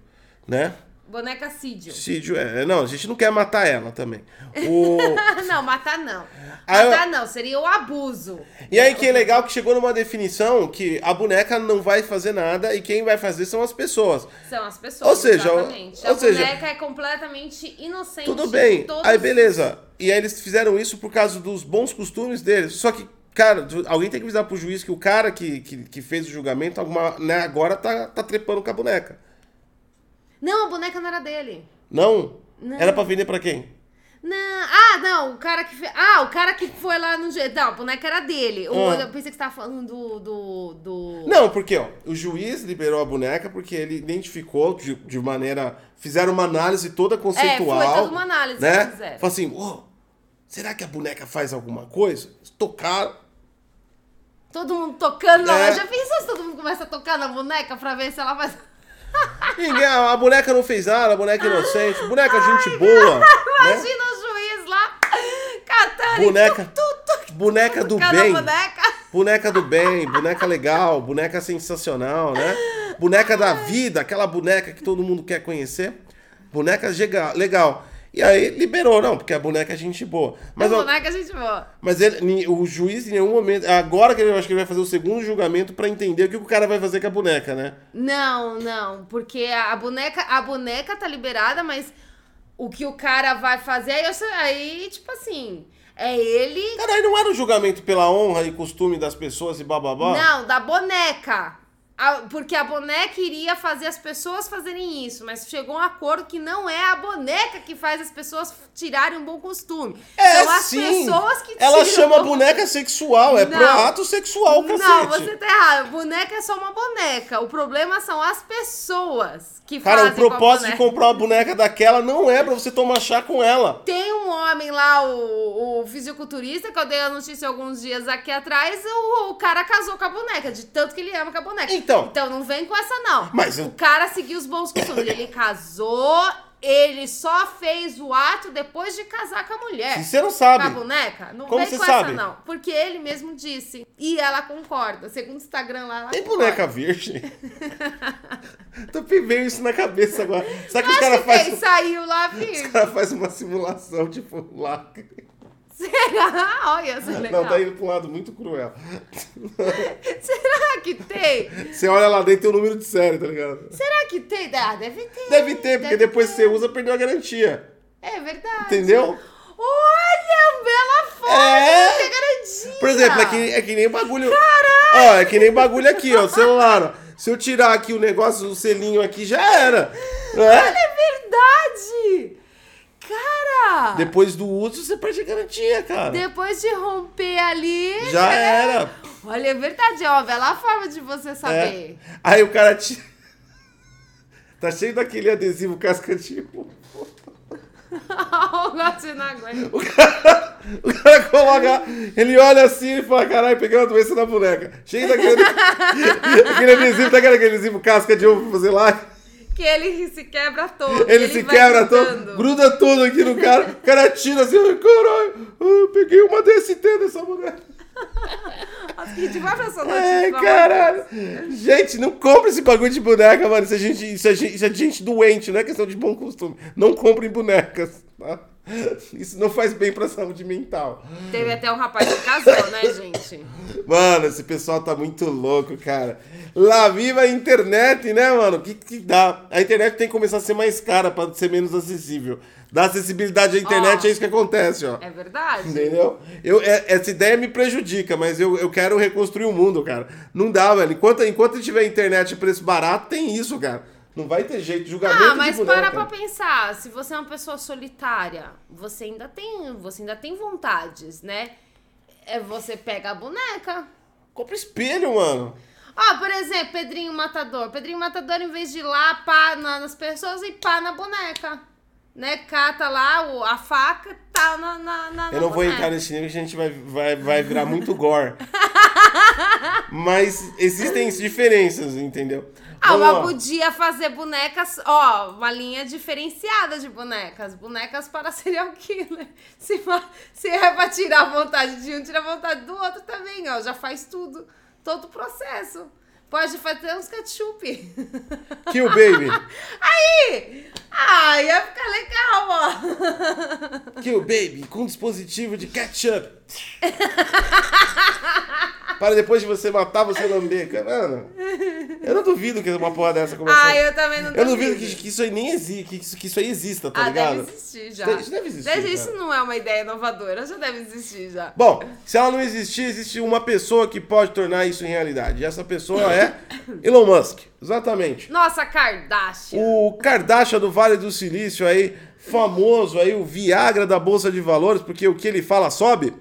né? Boneca Sídio. Sídio é. Não, a gente não quer matar ela também. O... não, matar não. Aí eu- Matar não, seria o abuso. E aí que é legal que chegou numa definição que a boneca não vai fazer nada e quem vai fazer são as pessoas. São as pessoas, Ou seja, exatamente. ou a seja, boneca é completamente inocente. Tudo bem. Aí beleza. E aí eles fizeram isso por causa dos bons costumes deles. Só que, cara, alguém tem que avisar pro juiz que o cara que, que, que fez o julgamento alguma, né, agora tá, tá trepando com a boneca. Não, a boneca não era dele. Não? Não. Era pra vender pra quem? Não, ah, não, o cara que fez. Ah, o cara que foi lá no. Não, a boneca era dele. O, Ah. Eu pensei que você tava falando do. do, do... Não, porque ó, o juiz liberou a boneca porque ele identificou de, de maneira. Fizeram uma análise toda conceitual. É, foi toda uma análise né? que fizeram. Falou assim: "Ô, será que a boneca faz alguma coisa? Tocaram. Todo mundo tocando. Não, É. já pensou se todo mundo começa a tocar na boneca pra ver se ela faz. Ninguém, a boneca não fez nada, a boneca inocente, boneca gente boa. né? Imagina o juiz lá catando. Boneca, tu, tu, tu, boneca do bem. boneca. Boneca do bem, boneca legal, boneca sensacional, né? Boneca da vida, aquela boneca que todo mundo quer conhecer. Boneca legal. E aí liberou, não, porque a boneca é gente boa. Mas, a boneca, gente boa. mas ele- o juiz em nenhum momento. Agora que ele acho que ele vai fazer o segundo julgamento pra entender o que o cara vai fazer com a boneca, né? Não, não, porque a boneca, a boneca tá liberada, mas o que o cara vai fazer aí, aí tipo assim, é ele. Cara, aí não era um julgamento pela honra e costume das pessoas e bababá? Não, da boneca. A- porque a boneca iria fazer as pessoas fazerem isso, mas chegou a um acordo que não é a boneca que faz as pessoas tirarem um bom costume. É São as sim. pessoas que Ela chama bom boneca sexual, é Não. pro ato sexual, cacete. Não, você tá errado. Boneca é só uma boneca. O problema são as pessoas que Cara, fazem o com a propósito de comprar uma boneca daquela não é pra você tomar chá com ela. Tem um homem lá, o, o fisiculturista, que eu dei a notícia alguns dias aqui atrás, o, o cara casou com a boneca, de tanto que ele ama com a boneca. Então. Então não vem com essa, não. Mas eu- O cara seguiu os bons costumes. Ele casou, ele só fez o ato depois de casar com a mulher. E você não Com a sabe. boneca? Não Como vem você com sabe? essa, não. Porque ele mesmo disse. E ela concorda. Segundo o Instagram lá, ela Tem concorda. boneca virgem? Tô veio isso na cabeça agora. Será que os Acho caras fazem saiu lá, os filho. cara faz uma simulação, tipo, lá. Será? Olha, isso é legal. Não, tá indo pra um lado muito cruel. Será que tem? Você olha lá dentro tem o número de série, tá ligado? Será que tem? Ah, deve ter. Deve ter, porque deve depois ter. você usa, perdeu a garantia. É verdade. Entendeu? Olha, bela foto, É. tem garantia. Por exemplo, é que, é que nem bagulho. Ó, é que nem bagulho aqui, ó, celular. ó. Se eu tirar aqui o negócio, o selinho aqui, já era. Não Olha, é? é verdade. Cara, Depois do uso, você perde a garantia, cara. depois de romper ali... Já era. Olha, é verdade, é uma bela forma de você É. saber. Aí o cara tira. Tá cheio daquele adesivo casca de uva. o gato não aguenta. O cara, o cara coloca. Ele olha assim e fala: caralho, peguei uma doença na boneca. Cheio daquele. aquele adesivo, tá aquele adesivo casca de ovo pra fazer lá. Que ele se quebra todo. Ele, se vai quebra todo, grudando. gruda tudo aqui no cara. O cara tira assim: "Ai, caralho, eu peguei uma DST dessa boneca. Nossa, que vai pra essa amor de caralho. Gente, não compra esse bagulho de boneca, mano. Isso é, gente, isso, é gente, isso é gente doente, não é questão de bom costume. Não comprem bonecas, tá? Isso não faz bem pra saúde mental. Teve até um rapaz que casou, né, gente? Mano, esse pessoal tá muito louco, cara. Lá viva a internet, né, mano? O que, que dá? A internet tem que começar a ser mais cara pra ser menos acessível. Dar acessibilidade à internet Ó. é isso que acontece, ó. É verdade? Entendeu? Eu, é- essa ideia me prejudica, mas eu, eu quero reconstruir o mundo, cara. Não dá, velho. Enquanto, enquanto tiver internet a preço barato, tem isso, cara. Não vai ter jeito. Julgamento Ah, de mas boneca. para pra pensar, se você é uma pessoa solitária, você ainda tem, você ainda tem vontades, né? É você pega a boneca. Compra espelho, mano. Ó, por exemplo, Pedrinho Matador. Pedrinho Matador, em vez de ir lá, pá na- nas pessoas e pá na boneca. Né? Cata lá o, a faca, tá na, na, na Eu não vou entrar nesse nível que a gente vai, vai, vai virar muito gore. Mas existem diferenças, entendeu? Ah, mas podia fazer bonecas, ó, uma linha diferenciada de bonecas. Bonecas para serial killer. Se, se é pra tirar a vontade de um, tira a vontade do outro também, ó. Já faz tudo, todo o processo. Pode fazer uns ketchup. Kill Baby. Aí! Ah, ia ficar legal, ó. Kill Baby com dispositivo de ketchup. Para depois de você matar, você lamber. Mano, eu não duvido que uma porra dessa comece Ah, eu também não Eu duvido que, que isso aí nem existe, que isso, que isso aí exista, tá ah, ligado? deve existir já. Isso deve existir, Isso cara. não é uma ideia inovadora, já deve existir já. Bom, se ela não existir, existe uma pessoa que pode tornar isso em realidade. E essa pessoa é Elon Musk. Exatamente. Nossa, Kardashian. O Kardashian do Vale do Silício aí famoso aí, o Viagra da Bolsa de Valores, porque o que ele fala sobe,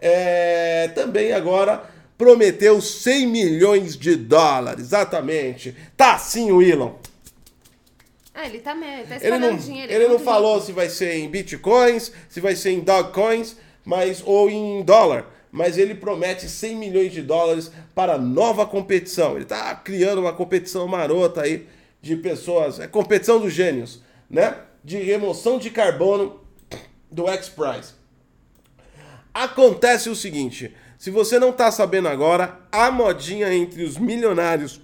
é, também agora prometeu 100 milhões de dólares, exatamente. Tá sim o Elon. É, ele tá, me- tá Ele não, dinheiro. ele é não falou rico. se vai ser em bitcoins, se vai ser em dogcoins, mas ou em dólar, mas ele promete 100 milhões de dólares para nova competição. Ele está criando uma competição marota aí de pessoas, é competição dos gênios, né? De remoção de carbono do X-Prize. Acontece o seguinte, se você não tá sabendo agora, a modinha entre os milionários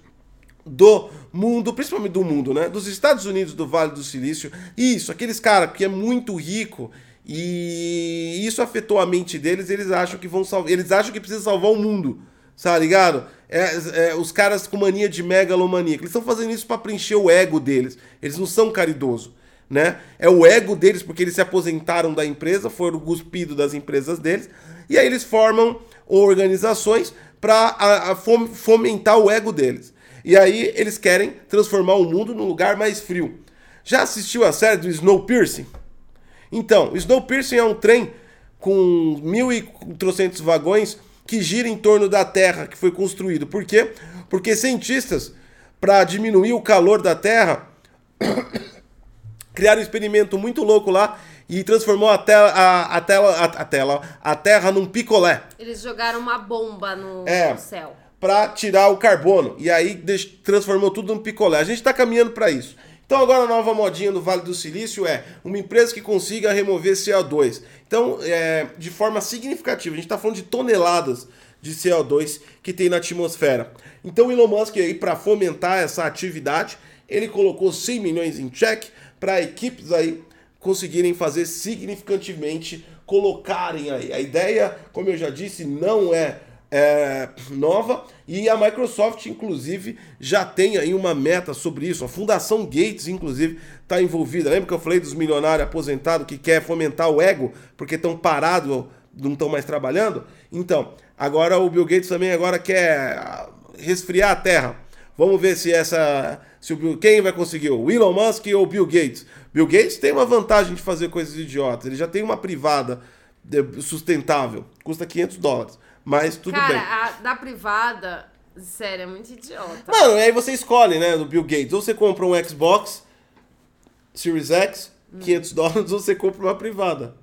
do mundo, principalmente do mundo, né? Dos Estados Unidos, do Vale do Silício. Isso, aqueles caras que é muito rico e isso afetou a mente deles, eles acham que vão salvar, eles acham que precisa salvar o mundo. Tá ligado? É, é, os caras com mania de megalomania. Eles estão fazendo isso para preencher o ego deles. Eles não são caridosos, né? É o ego deles porque eles se aposentaram da empresa, foram cuspidos das empresas deles. E aí eles formam organizações para fomentar o ego deles. E aí eles querem transformar o mundo num lugar mais frio. Já assistiu a série do Snowpiercer? Então, Snowpiercer é um trem com 1.300 vagões que gira em torno da Terra, que foi construído. Por quê? Porque cientistas, para diminuir o calor da Terra, criaram um experimento muito louco lá e transformou a, tela, a, a, tela, a, a tela, a Terra num picolé Eles jogaram uma bomba no, É. no céu. para tirar o carbono. E aí transformou tudo num picolé. A gente está caminhando para isso. Então agora a nova modinha do Vale do Silício é uma empresa que consiga remover CO2. Então, é, de forma significativa, a gente está falando de toneladas de CO2 que tem na atmosfera. Então o Elon Musk aí para fomentar essa atividade, ele colocou 100 milhões em cheque para equipes aí conseguirem fazer significativamente, colocarem aí. A ideia, como eu já disse, não é, é, nova e a Microsoft, inclusive, já tem aí uma meta sobre isso. A Fundação Gates, inclusive, está envolvida. Lembra que eu falei dos milionários aposentados que quer fomentar o ego porque estão parados, não estão mais trabalhando? Então, agora o Bill Gates também agora quer resfriar a Terra. Vamos ver se essa. Se o quem vai conseguir? O Elon Musk ou o Bill Gates? Bill Gates tem uma vantagem de fazer coisas idiotas. Ele já tem uma privada sustentável. Custa 500 dólares. Mas tudo Cara, bem. a da privada, sério, é muito idiota. Mano, aí você escolhe, né? Do Bill Gates. Ou você compra um Xbox Series X, 500 dólares, ou você compra uma privada.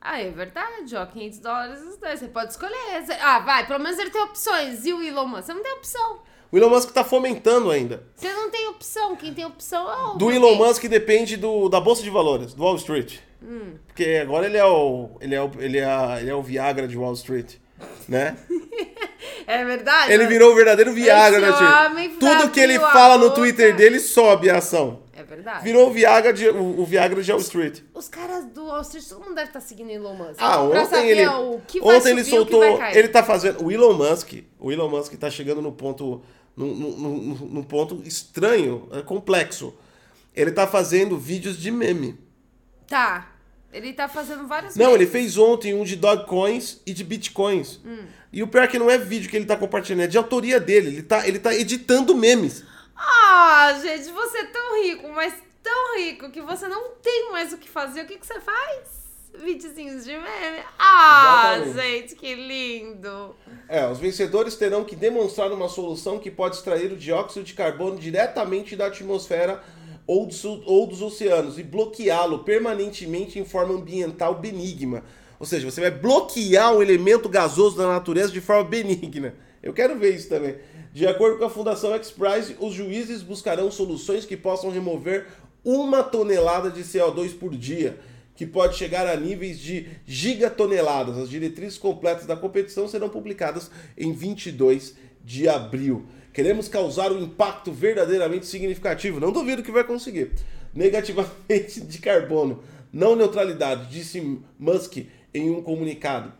Ah, é verdade, ó, 500 dólares os dois, você pode escolher. Ah, vai, pelo menos ele tem opções. E o Elon Musk? Você não tem opção. O Elon Musk tá fomentando ainda. Você não tem opção, quem tem opção é o... Do Elon Musk depende do, da Bolsa de Valores, do Wall Street. Hum. Porque agora ele é o. Ele é o, ele é, a- ele é o Viagra de Wall Street. Né? É verdade? Ele virou o verdadeiro Viagra, né, tio? Tudo que ele fala no. Twitter dele sobe a ação. É verdade. Virou o Viagra de, o, o Viagra de Wall Street. Os caras do Wall Street, todo mundo deve estar seguindo Elon Musk. Ah, Pra ontem ele. o Ontem ele subir, o que soltou. Ele tá fazendo. O Elon Musk. O Elon Musk tá chegando no ponto. Num, num- num- ponto estranho, é, complexo. Ele tá fazendo vídeos de meme. Tá. Ele tá fazendo várias Não, ele vezes. fez ontem um de Dogecoins e de Bitcoins. Hum. E o pior é que não é vídeo que ele tá compartilhando, é de autoria dele. Ele tá, ele tá editando memes. Ah, gente, você é tão rico, mas tão rico que você não tem mais o que fazer. O que, que você faz? Videozinhos de meme. Ah, Exatamente. gente, que lindo. É, os vencedores terão que demonstrar uma solução que pode extrair o dióxido de carbono diretamente da atmosfera ou dos, ou dos oceanos e bloqueá-lo permanentemente em forma ambiental benigna. Ou seja, você vai bloquear um elemento gasoso da natureza de forma benigna. Eu quero ver isso também. De acordo com a Fundação X-Prize, os juízes buscarão soluções que possam remover uma tonelada de CO2 por dia, que pode chegar a níveis de gigatoneladas. As diretrizes completas da competição serão publicadas em 22 de abril. Queremos causar um impacto verdadeiramente significativo. Não duvido que vai conseguir. Negativamente de carbono. Não neutralidade, disse Musk em um comunicado.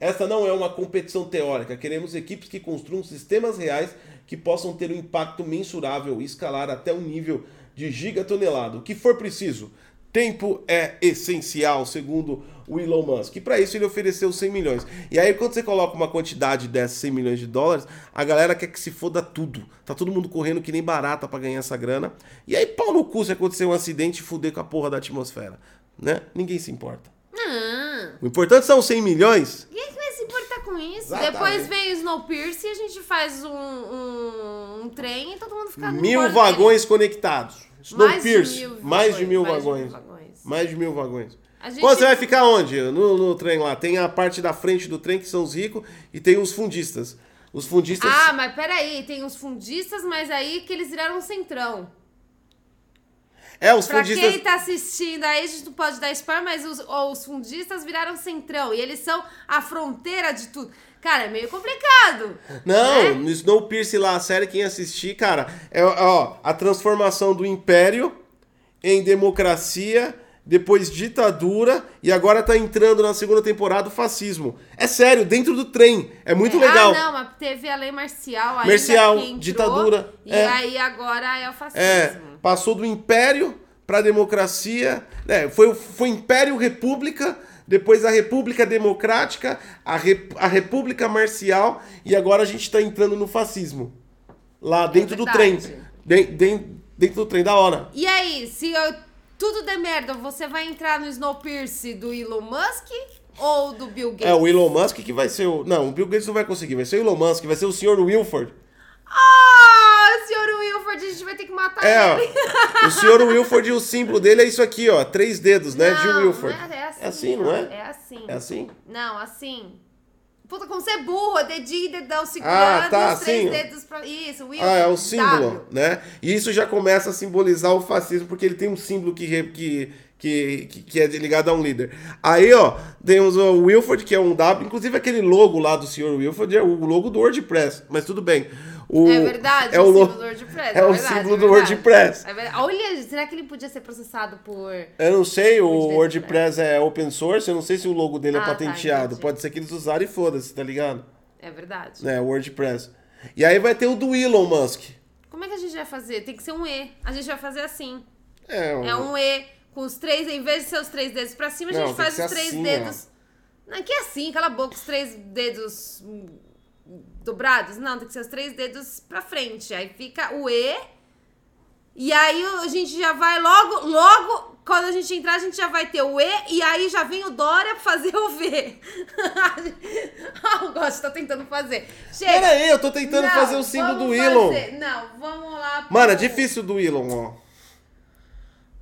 Esta não é uma competição teórica. Queremos equipes que construam sistemas reais que possam ter um impacto mensurável e escalar até um nível de gigatonelada. O que for preciso. Tempo é essencial, segundo o Elon Musk. E para isso ele ofereceu 100 milhões. E aí quando você coloca uma quantidade dessas 100 milhões de dólares, a galera quer que se foda tudo. Tá todo mundo correndo que nem barata para ganhar essa grana. E aí pau no cu se acontecer um acidente e fuder com a porra da atmosfera, né? Ninguém se importa. O importante são 100 milhões. Quem que vai se importar com isso? Exatamente. Depois vem o Snowpiercer e a gente faz um, um, um trem e todo mundo fica Mil vagões conectados. dele. Mais de Snowpiercer. mil Mais de mil mais vagões. vagões. Mais de mil vagões. Gente- Pô, você vai ficar onde? No, no trem lá. Tem a parte da frente do trem que são os ricos e tem os fundistas. Os fundistas. Ah, mas peraí, tem os fundistas, mas aí que eles viraram um centrão. é, os Pra fundistas. quem tá assistindo aí, a gente não pode dar spoiler, mas os, os fundistas viraram centrão. E eles são a fronteira de tudo. Cara, é meio complicado. Não, né? no Snowpiercer lá, a série, quem assistir, cara, é ó, a transformação do império em democracia, depois ditadura, e agora tá entrando na segunda temporada o fascismo. É sério, dentro do trem. É muito É, legal. Ah, não, mas teve a lei marcial ainda Marcial, entrou, ditadura, E é. aí agora é o fascismo. É, passou do império pra democracia. É, foi, foi império república, depois a república democrática, a, Rep- a república marcial e agora a gente tá entrando no fascismo. Lá dentro do trem. Den- den- dentro do trem, da hora. E aí, se eu- tudo der merda, você vai entrar no Snowpiercer do Elon Musk ou do Bill Gates? É o Elon Musk que vai ser o. Não, o Bill Gates não vai conseguir, vai ser o Elon Musk, vai ser o senhor Wilford. Ah, senhor Wilford, a gente vai ter que matar É, ele. ó, o senhor Wilford, o símbolo dele é isso aqui, ó. Três dedos, né? de Não, Wilford. não é, é assim, É assim, não é? É assim. É assim? Não, assim. Puta, como você é burro, dedinho dedão segurando Ah, tá, os três assim. dedos pra... Isso, Wilford. Ah, é o símbolo, W. né? E isso já começa a simbolizar o fascismo, porque ele tem um símbolo que, que, que, que é ligado a um líder. Aí, ó, temos o Wilford, que é um W, inclusive aquele logo lá do senhor Wilford é o logo do WordPress, mas tudo bem. O, É verdade, é o, o lo- símbolo do WordPress. É o verdade, símbolo é do. WordPress. É. Olha, será que ele podia ser processado por. Eu não sei, o WordPress, WordPress é open source, eu não sei se o logo dele é Ah, tá, patenteado. entendi. Pode ser que eles usaram e foda-se, tá ligado? É verdade. É, WordPress. E aí vai ter o do Elon Musk. Como é que a gente vai fazer? Tem que ser um E. A gente vai fazer assim. É, É um E com os três, em vez de ser os três dedos pra cima, a Não, gente tem faz os três assim, dedos. Não, que é assim, cala a boca, os três dedos dobrados. Não, tem que ser os três dedos pra frente. Aí fica o E. E aí a gente já vai logo, logo, quando a gente entrar, a gente já vai ter o E, e aí já vem o Dória fazer o V. ah, o Gosto tá tentando fazer. Chega. Pera aí, eu tô tentando Não, fazer o símbolo do Elon. fazer- Não, vamos lá. pro- Mano, é difícil do Elon, ó.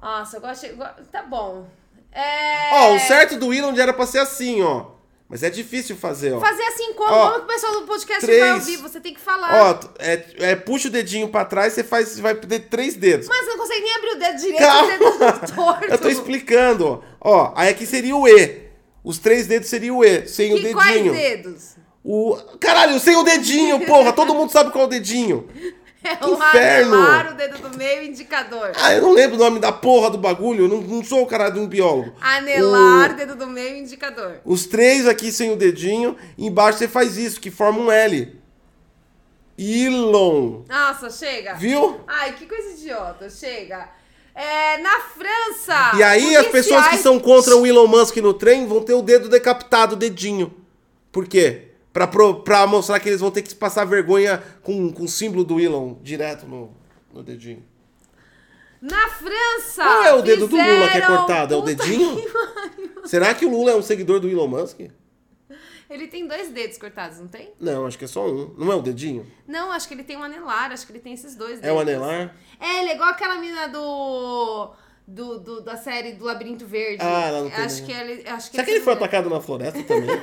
Nossa, eu gosto. Tá bom. É... Ó, o certo do Elon era pra ser assim, ó. Mas é difícil fazer, ó. Fazer assim como? Ó, como que o pessoal do podcast três. vai ouvir? Você tem que falar. Ó, é, é, puxa o dedinho pra trás, você faz, vai ter três dedos. Mas não consegue nem abrir o dedo direito Calma. o dedo torto. Eu tô explicando, ó. Ó, aí aqui seria o E. Os três dedos seria o E, sem o Que quais dedinho. dedos? O... Caralho, sem o dedinho, porra. Todo mundo sabe qual é o dedinho. É o inferno. anelar, o dedo do meio indicador. Ah, eu não lembro o nome da porra do bagulho. Eu não, não sou o cara de um biólogo. Anelar, O- dedo do meio indicador. Os três aqui sem o dedinho. Embaixo você faz isso, que forma um L. Elon. Nossa, chega. Viu? Ai, que coisa idiota. Chega. É, na França. E aí as pessoas que são contra o Elon Musk no trem vão ter o dedo decapitado, o dedinho. Por quê? Pra mostrar que eles vão ter que passar vergonha com, com o símbolo do Elon direto no, no dedinho. Na França. Qual é o dedo do Lula que é cortado? É o dedinho? que. Será que o Lula é um seguidor do Elon Musk? Ele tem dois dedos cortados, não tem? Não, acho que é só um. Não é o dedinho? Não, acho que ele tem um anelar, acho que ele tem esses dois É o dedos. anelar? É, ele é igual aquela mina do. Do, do- da série do Labirinto Verde. Ah, ela não tem Acho nenhum. que ele. Acho que Será que ele foi atacado na floresta também?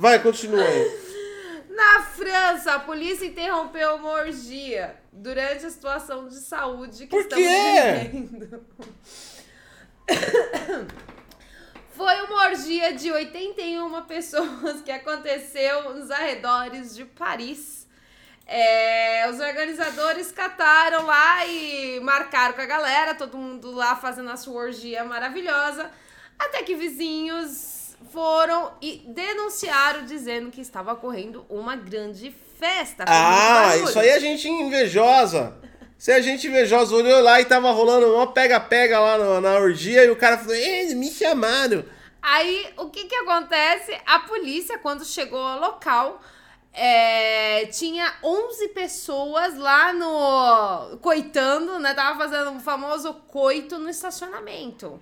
Vai, continua aí. Na França, a polícia interrompeu uma orgia durante a situação de saúde que Por estamos quê? vivendo. Foi uma orgia de 81 pessoas que aconteceu nos arredores de Paris. É, os organizadores cataram lá e marcaram com a galera, todo mundo lá fazendo a sua orgia maravilhosa, até que vizinhos foram e denunciaram dizendo que estava ocorrendo uma grande festa. Ah, isso aí é gente invejosa. Se a gente invejosa olhou lá e tava rolando uma pega-pega lá na, na orgia e o cara falou, Ei, me chamaram. Aí, o que que acontece? A polícia, quando chegou ao local, é, tinha 11 pessoas lá no... coitando, né? Tava fazendo um famoso coito no estacionamento.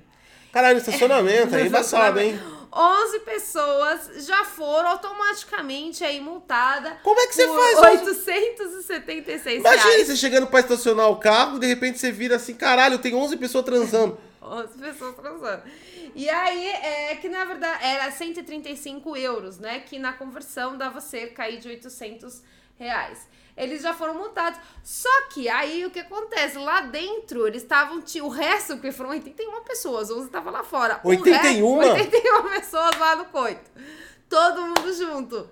Caralho, estacionamento, aí embaçado, hein? 11 pessoas já foram automaticamente aí multadas. Como é que você faz? 876 Imagina reais. você chegando pra estacionar o carro de repente você vira assim, caralho, tem 11 pessoas transando. 11 pessoas transando. E aí, é que na verdade era 135 euros, né? Que na conversão dava cerca aí de 800 reais. Eles já foram multados. Só que aí o que acontece? Lá dentro eles estavam. O resto, porque foram 81 pessoas, 11 estavam lá fora. O 81? resto, 81 pessoas lá no coito. Todo mundo junto.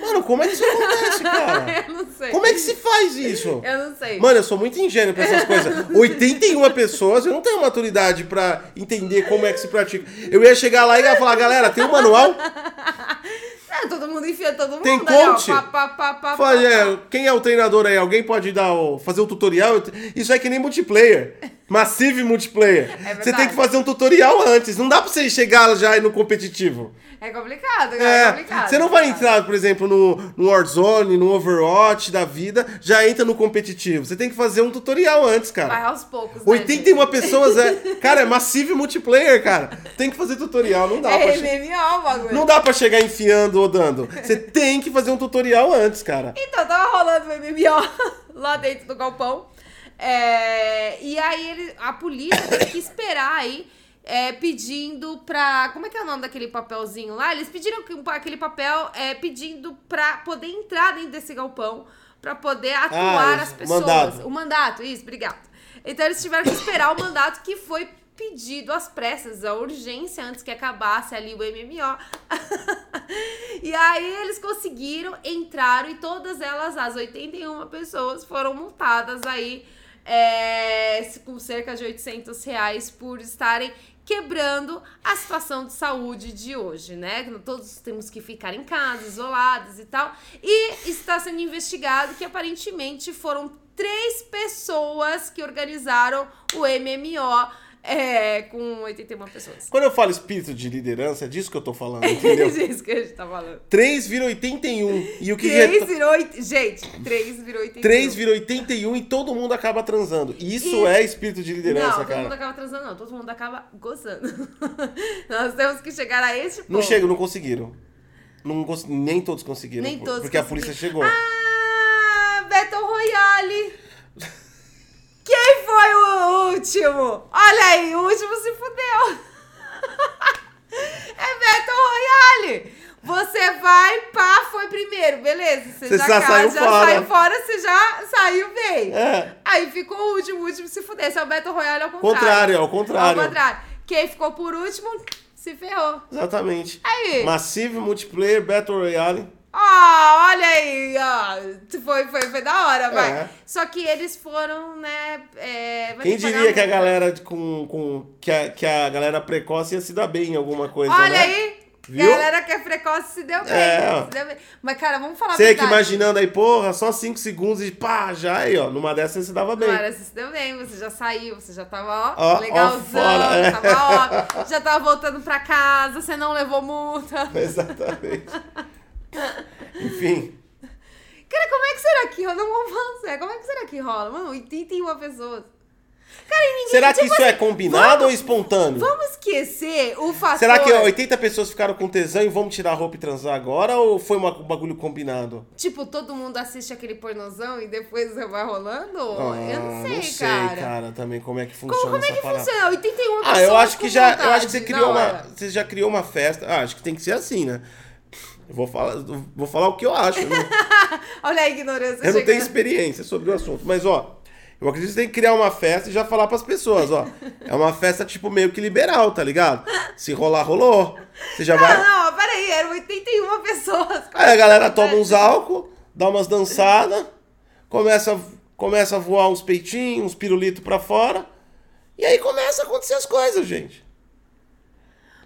Mano, como é que isso acontece, cara? Eu não sei. Como é que se faz isso? Eu não sei. Mano, eu sou muito ingênuo pra essas coisas. 81 pessoas, eu não tenho maturidade pra entender como é que se pratica. Eu ia chegar lá e ia falar, galera, tem um manual? É, todo mundo enfia todo mundo. Tem aí, ó, coach? pá, pá, pá, é, quem é o treinador aí? Alguém pode dar o, fazer um tutorial? Isso é que nem multiplayer. Massive multiplayer. É você tem que fazer um tutorial antes. Não dá pra você chegar já no competitivo. É complicado, cara. É, É, complicado. você não vai entrar, por exemplo, no, no Warzone, no Overwatch da vida, já entra no competitivo. Você tem que fazer um tutorial antes, cara. Vai aos poucos. né, 81 pessoas é. Cara, é massive multiplayer, cara. Tem que fazer tutorial, não dá pra É che- MMO bagulho. Não dá pra chegar enfiando ou dando. Você tem que fazer um tutorial antes, cara. Então, tava rolando o MMO lá dentro do galpão. É, e aí ele, a polícia teve que esperar aí, é, pedindo pra. Como é que é o nome daquele papelzinho lá? Eles pediram que- aquele papel é, pedindo pra poder entrar dentro desse galpão, pra poder atuar Ah, as pessoas. mandato. O mandato, isso, obrigado. Então eles tiveram que esperar o mandato que foi pedido às pressas, a urgência, antes que acabasse ali o MMO. e aí eles conseguiram, entraram e todas elas, as 81 pessoas, foram multadas aí é, com cerca de 800 reais por estarem quebrando a situação de saúde de hoje, né? Todos temos que ficar em casa, isolados e tal. E está sendo investigado que aparentemente foram três pessoas que organizaram o MMO é, com 81 pessoas. Quando eu falo espírito de liderança, é disso que eu tô falando, entendeu? É disso que a gente tá falando. 3 vira 81. E o que Três reta- virou... Gente, três virou 81. 3 vira 81 e todo mundo acaba transando. Isso E- é espírito de liderança, não, todo cara. mundo acaba transando, não. Todo mundo acaba gozando. Nós temos que chegar a este ponto. Não chegam, não conseguiram. Não cons- Nem todos conseguiram. Nem todos Porque a conseguiram. polícia chegou. Ah, Battle Royale. Quem foi o último? Olha aí, o último se fudeu. é Battle Royale. Você vai, pá, foi primeiro, beleza. Você, Você já, já ca- saiu já fora. saiu fora, você já saiu bem. É. Aí ficou o último, o último se fuder. Esse é o Battle Royale ao contrário. Contrário, ao contrário. Ao contrário. Quem ficou por último, se ferrou. Exatamente. Aí. Massive Multiplayer Battle Royale. Ah, olha aí, ó. Foi, foi, foi da hora, vai. É. Só que eles foram, né? é, Quem diria que a galera com, com que, a, que a galera precoce ia se dar bem em alguma coisa, Olha né? aí, Viu? galera que é precoce se deu bem. É, ó. se deu bem. Mas, cara, vamos falar Você que imaginando aí, porra, só 5 segundos e pá, já aí, ó. Numa dessas você se dava bem. Cara, você se deu bem, você já saiu, você já tava, ó, Ó, ó, legalzão, fora, é. tava, ó, já tava voltando pra casa, você não levou multa. Exatamente. Enfim. Cara, como é que será que rola? Não vamos falar sério, como é que será que rola? Mano, 81 pessoas. Cara, e ninguém... Será que tipo isso é assim, combinado vamos- ou espontâneo? Vamos esquecer o fator... Será que ó, 80 pessoas ficaram com tesão e vamos tirar a roupa e transar agora? Ou foi uma- um bagulho combinado? Tipo, todo mundo assiste aquele pornozão e depois vai rolando? Ah, eu não sei, não sei, cara. também como é que funciona Como, como é que parada. funciona? 81 pessoas Ah, eu acho que já, eu acho que você criou uma, hora. você já criou uma festa. Ah, acho que tem que ser assim, né? Eu vou falar, vou falar o que eu acho. Eu não, Olha a ignorância eu não tenho chegando. experiência sobre o assunto, mas ó, eu acredito que você tem que criar uma festa e já falar pras pessoas, ó. É uma festa tipo meio que liberal, tá ligado? Se rolar, rolou. Você já vai. Não, não, peraí, eram 81 pessoas. Aí a galera toma uns álcool, dá umas dançadas, começa, começa a voar uns peitinhos, uns pirulitos pra fora. E aí começa a acontecer as coisas, gente.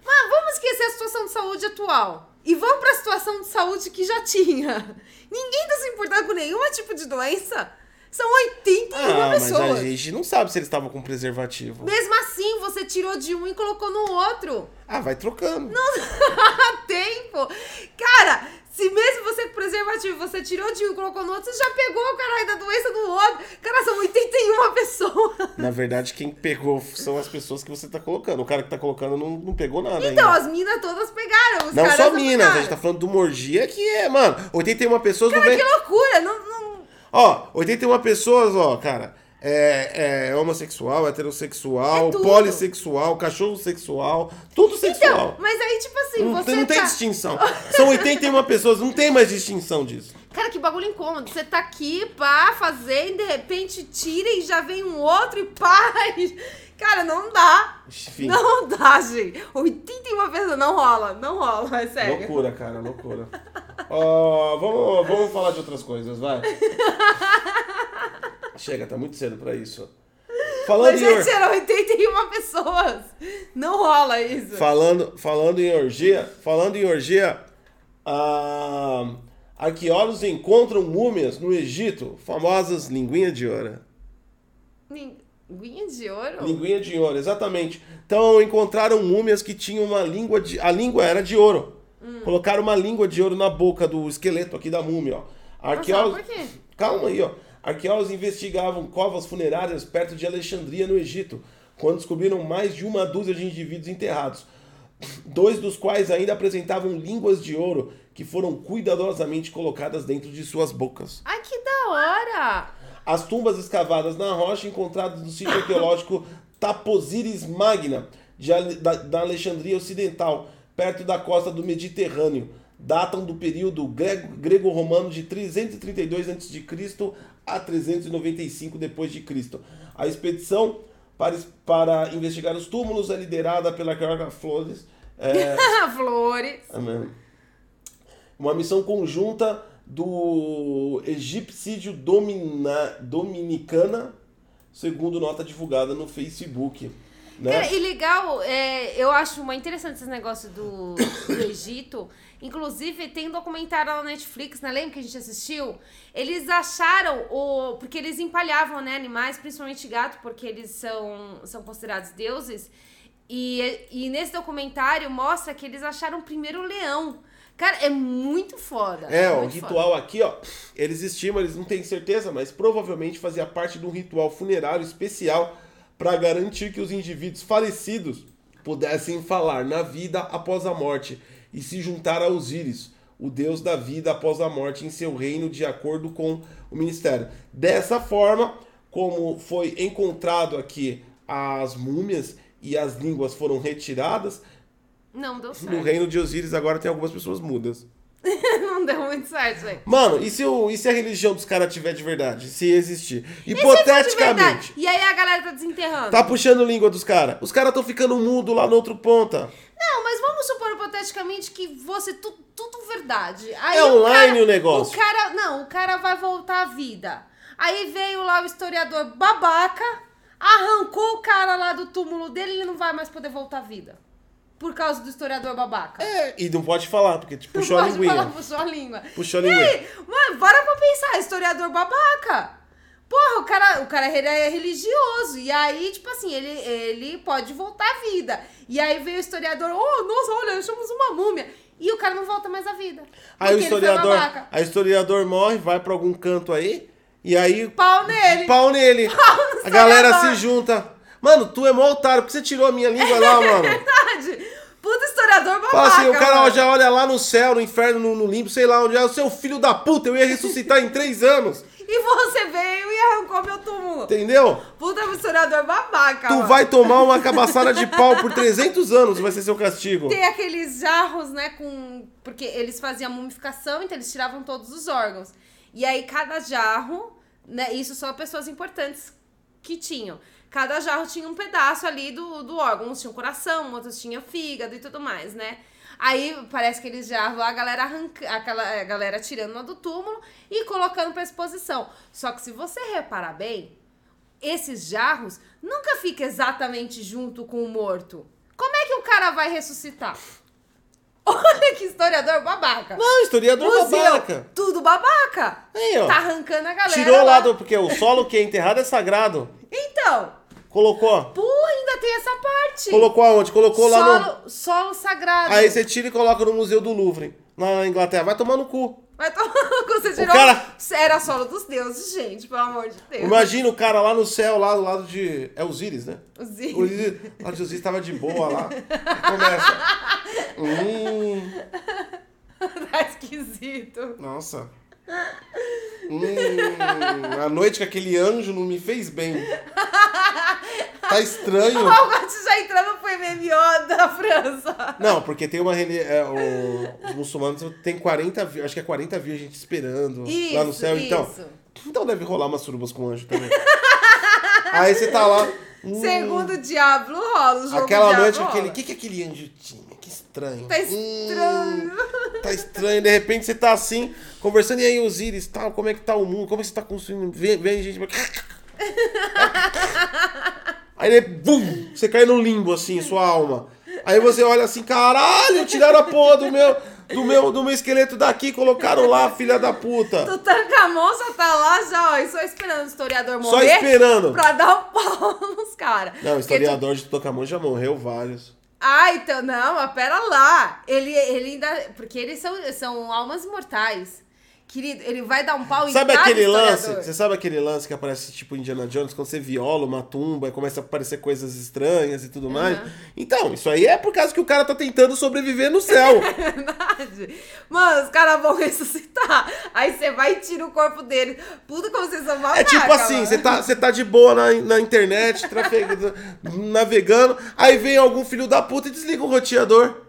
Mas vamos esquecer a situação de saúde atual. E vamos pra situação de saúde que já tinha. Ninguém tá se importando com nenhum tipo de doença. São 81 Ah, mas pessoas. a gente não sabe se eles estavam com preservativo. Mesmo assim, você tirou de um e colocou no outro. Ah, vai trocando. Há tempo. Cara, se mesmo você com preservativo, você tirou de um e colocou no outro, você já pegou o caralho da doença do outro. Cara, são 81 pessoas. Na verdade, quem pegou são as pessoas que você tá colocando. O cara que tá colocando não, não pegou nada Então, ainda. as minas todas pegaram. Não só não minas, a gente tá falando de uma orgia que é, mano, 81 pessoas não Cara, vem. que loucura. Não, não... Ó, 81 pessoas, ó, cara. É, é homossexual, heterossexual, É polissexual, cachorro sexual, tudo Então, sexual. mas aí, tipo assim, não, você tem- não tem tá... distinção. São 81 pessoas, não tem mais distinção disso. Cara, que bagulho incômodo. Você tá aqui, pá, fazendo, de repente tira e já vem um outro e pá. e- Cara, não dá. Enfim, Não dá, gente. 81 pessoas não rola, não rola, é sério. loucura, cara, loucura. Ó, vamos, vamos falar de outras coisas, vai. Chega, tá muito cedo pra isso. Falando Mas, em, gente, eram 81 pessoas. Não rola isso. falando, falando em orgia, falando em orgia, ah, arqueólogos encontram múmias no Egito, famosas linguinha de ouro. Linguinha de ouro? Linguinha de ouro, exatamente. Então encontraram múmias que tinham uma língua de. A língua era de ouro. Hum. Colocaram uma língua de ouro na boca do esqueleto aqui da múmia, ó. Arqueólogos. por quê? Calma aí, ó. Arqueólogos investigavam covas funerárias perto de Alexandria, no Egito, quando descobriram mais de uma dúzia de indivíduos enterrados. Dois dos quais ainda apresentavam línguas de ouro que foram cuidadosamente colocadas dentro de suas bocas. Ai, que da hora! As tumbas escavadas na rocha encontradas no sítio arqueológico Taposiris Magna, de da, da Alexandria Ocidental, perto da costa do Mediterrâneo, datam do período grego- grego-romano de 332 a.C. a 395 d.C. A expedição para, para investigar os túmulos é liderada pela arqueóloga Flores. é, Flores. Amém. Uma missão conjunta do Egipsídio Domina, Dominicana, segundo nota divulgada no Facebook. Né? Cara, e legal, é, eu acho muito interessante esse negócio do, do Egito. Inclusive, tem um documentário lá na Netflix, né? Lembra que a gente assistiu? Eles acharam o. Porque eles empalhavam, né, animais, principalmente gato, porque eles são, são considerados deuses. E, e nesse documentário mostra que eles acharam o primeiro leão. Cara, é muito foda. É, o muito ritual aqui, ó, eles estimam, eles não têm certeza, mas provavelmente fazia parte de um ritual funerário especial para garantir que os indivíduos falecidos pudessem falar na vida após a morte e se juntar a Osíris, o deus da vida após a morte em seu reino, de acordo com o ministério. Dessa forma, como foi encontrado aqui as múmias e as línguas foram retiradas, Não deu no certo. reino de Osíris agora tem algumas pessoas mudas. Não deu muito certo, gente. Mano, e se, o, e se a religião dos caras tiver de verdade? Se existir? E? Hipoteticamente. E aí a galera tá desenterrando. Tá puxando língua dos caras. Os caras estão ficando mudo lá no outro ponta. Não, mas vamos supor hipoteticamente que fosse tu, tudo verdade. Aí É o online cara- o negócio. O cara, não, o cara vai voltar à vida. Aí veio lá o historiador babaca, arrancou o cara lá do túmulo dele e ele não vai mais poder voltar à vida. Por causa do historiador babaca. É, e não pode falar, porque te puxou a linguinha. falar, puxou a língua. Puxou a E linguinha. aí, mano, bora pra pensar, historiador babaca. Porra, o cara, o cara ele é religioso. E aí, tipo assim, ele, ele pode voltar à vida. E aí veio o historiador, oh, nossa, olha, achamos uma múmia. E o cara não volta mais à vida. Aí o historiador, aí o historiador morre, vai pra algum canto aí, e aí Pau nele. pau nele. no a galera se junta. Mano, tu é mó otário, porque você tirou a minha língua lá, mano. Verdade. Puta historiador babaca. Fala assim, o cara mano. já olha lá no céu, no inferno, no, no limbo, sei lá onde é. O seu filho da puta, eu ia ressuscitar em três anos. E você veio e arrancou meu túmulo. Entendeu? Puta historiador babaca. Tu mano. vai tomar uma cabaçada de pau por 300 anos, vai ser seu castigo. Tem aqueles jarros, né, com... Porque eles faziam mumificação, então eles tiravam todos os órgãos. E aí, cada jarro, né, isso só pessoas importantes que tinham. Cada jarro tinha um pedaço ali do, do órgão. Uns tinham coração, outros tinham fígado e tudo mais, né? Aí, parece que eles lá, a galera arranca... Aquela a galera tirando lá do túmulo e colocando pra exposição. Só que se você reparar bem, esses jarros nunca ficam exatamente junto com o morto. Como é que o cara vai ressuscitar? Olha que historiador babaca. Não, historiador Museu, babaca. tudo babaca. Aí, ó. Tá arrancando a galera. Tirou lá do. Porque o solo que é enterrado é sagrado. Então, Colocou. porra, ainda tem essa parte. Colocou aonde? Colocou lá no. solo, solo sagrado. Aí você tira e coloca no Museu do Louvre, na Inglaterra. Vai tomar no cu. Vai tomar cu, você tirou. cara- Era solo dos deuses, gente, pelo amor de Deus. Imagina o cara lá no céu, lá do lado de. É Osíris, né? Os O Osíris, lá de Osíris tava de boa lá. Começa. Hum, tá esquisito. nossa. Hum, a noite que aquele anjo não me fez bem. Tá estranho. O Algote já entrando pro MMO da França. Não, porque tem uma é, o- os muçulmanos tem 40, vi- acho que é 40 virgens esperando lá no Isso, céu, então. isso. Então deve rolar umas surubas com anjo também. Aí você tá lá. hum, Segundo o Diablo rola, o jogo aquela noite, aquele. O que, que aquele anjo tinha? Que estranho. Tá estranho. Hum, tá estranho. De repente você tá assim, conversando, e aí, Osiris, tal, como é que tá o mundo? Como é que você tá construindo? Vem, vem gente. Aí ele, bum, você cai no limbo, assim, sua alma. Aí você olha assim, caralho, tiraram a porra do meu, do meu, do meu esqueleto daqui, colocaram lá, filha da puta. Tutankhamon só tá lá já, ó, e só esperando o historiador Só morrer. esperando. Pra dar um pau nos caras. Não, o historiador de Tutankhamon já morreu vários. Ah, então, não, mas pera lá. Ele, ele ainda. Porque eles são, são almas mortais. Querido, ele vai dar um pau Sabe em cada aquele lance? Você sabe aquele lance que aparece tipo Indiana Jones, quando você viola uma tumba e começa a aparecer coisas estranhas e tudo mais? Então, isso aí é por causa que o cara tá tentando sobreviver no céu. Verdade. Mano, os caras vão ressuscitar. Aí você vai e tira o corpo dele. Puta como vocês são É babaca, tipo assim, você tá, tá de boa na, na internet, trafegando, navegando, aí vem algum filho da puta e desliga o roteador.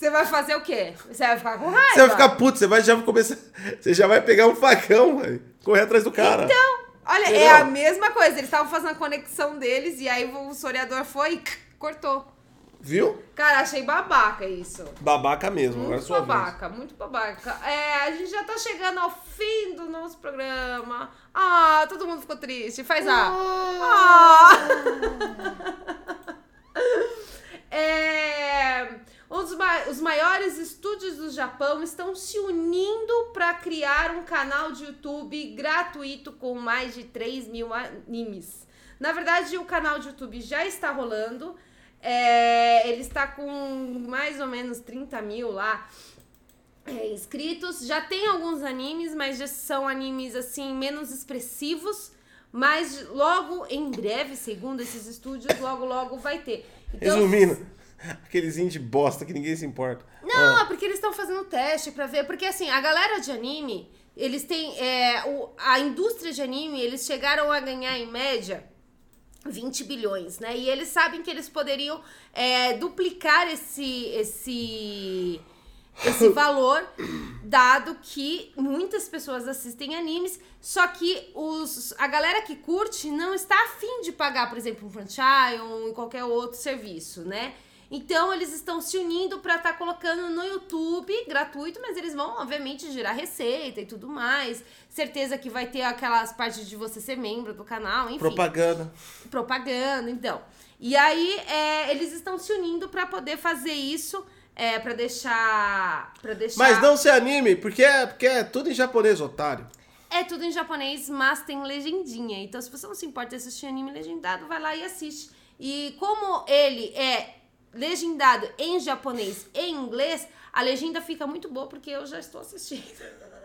Você vai fazer o quê? Você vai ficar com raiva? Você vai ficar puto, você vai já começar. Você já vai pegar um facão, velho, correr atrás do cara. Então, olha, Entendeu? é a mesma coisa. Eles estavam fazendo a conexão deles e aí o historiador foi e cortou. Viu? Cara, achei babaca isso. Babaca mesmo, agora é Muito sua vez. babaca, muito babaca. É, a gente já tá chegando ao fim do nosso programa. Ah, todo mundo ficou triste. Faz a. Ah. É, um dos ma- os maiores estúdios do Japão estão se unindo para criar um canal de YouTube gratuito com mais de 3 mil animes. Na verdade, o canal de YouTube já está rolando. É, ele está com mais ou menos 30 mil lá é, inscritos. Já tem alguns animes, mas já são animes assim menos expressivos. Mas logo em breve, segundo esses estúdios, logo logo vai ter. Então, Resumindo, aqueles indie bosta que ninguém se importa. não, Ah, é porque eles estão fazendo teste pra ver. Porque assim, a galera de anime, eles têm. é, o, a indústria de anime, eles chegaram a ganhar em média 20 bilhões, né? E eles sabem que eles poderiam é, duplicar esse. esse esse valor, dado que muitas pessoas assistem animes, só que os, a galera que curte não está afim de pagar, por exemplo, um franchise ou qualquer outro serviço, né? Então eles estão se unindo para estar colocando no YouTube gratuito, mas eles vão, obviamente, gerar receita e tudo mais. Certeza que vai ter aquelas partes de você ser membro do canal, enfim propaganda. propaganda, então. E aí, é, eles estão se unindo pra poder fazer isso, é, para deixar, para deixar. Mas não se anime, porque é, porque é tudo em japonês, otário. É tudo em japonês, mas tem legendinha. Então, se você não se importa de assistir anime legendado, vai lá e assiste. E como ele é legendado em japonês e em inglês, a legenda fica muito boa porque eu já estou assistindo.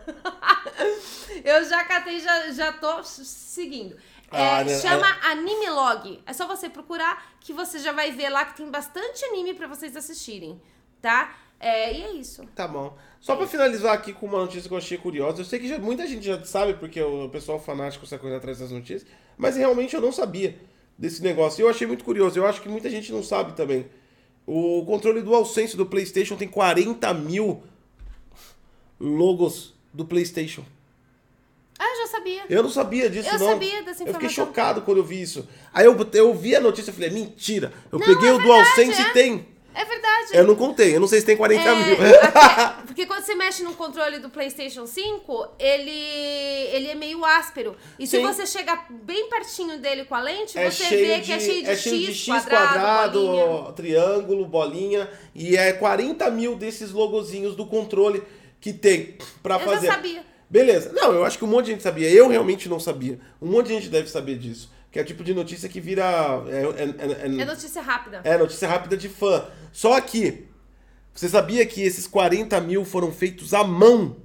eu já catei, já, já tô seguindo. É, Ah, né, chama Anime Log. É só você procurar que você já vai ver lá que tem bastante anime pra vocês assistirem, tá? É, e é isso. Tá bom. Só pra finalizar aqui com uma notícia que eu achei curiosa. Eu sei que já- muita gente já sabe, porque o pessoal fanático está correndo atrás das notícias, mas realmente eu não sabia desse negócio. E eu achei muito curioso. Eu acho que muita gente não sabe também. O controle do AllSense do PlayStation tem 40 mil logos do PlayStation. Ah, eu já sabia. Eu não sabia disso, Eu não. sabia dessa Eu fiquei informação. chocado quando eu vi isso. Aí eu, eu vi a notícia e falei, mentira. Eu Não, peguei é o DualSense é. e tem. Verdade. Eu não contei, eu não sei se tem 40 É, mil. até- porque quando você mexe no controle do PlayStation 5, ele, ele é meio áspero. E se Sim. você chegar bem pertinho dele com a lente, É você vê de, que é cheio de, é cheio X, de X quadrado, quadrado, bolinha. triângulo, bolinha. E é 40 mil desses logozinhos do controle que tem pra Eu já fazer. sabia. Beleza. Não, eu acho que um monte de gente sabia. Eu realmente não sabia. Um monte de gente deve saber disso. Que é o tipo de notícia que vira. É, é, é, É notícia rápida. é notícia rápida de fã. Só que. Você sabia que esses 40 mil foram feitos à mão?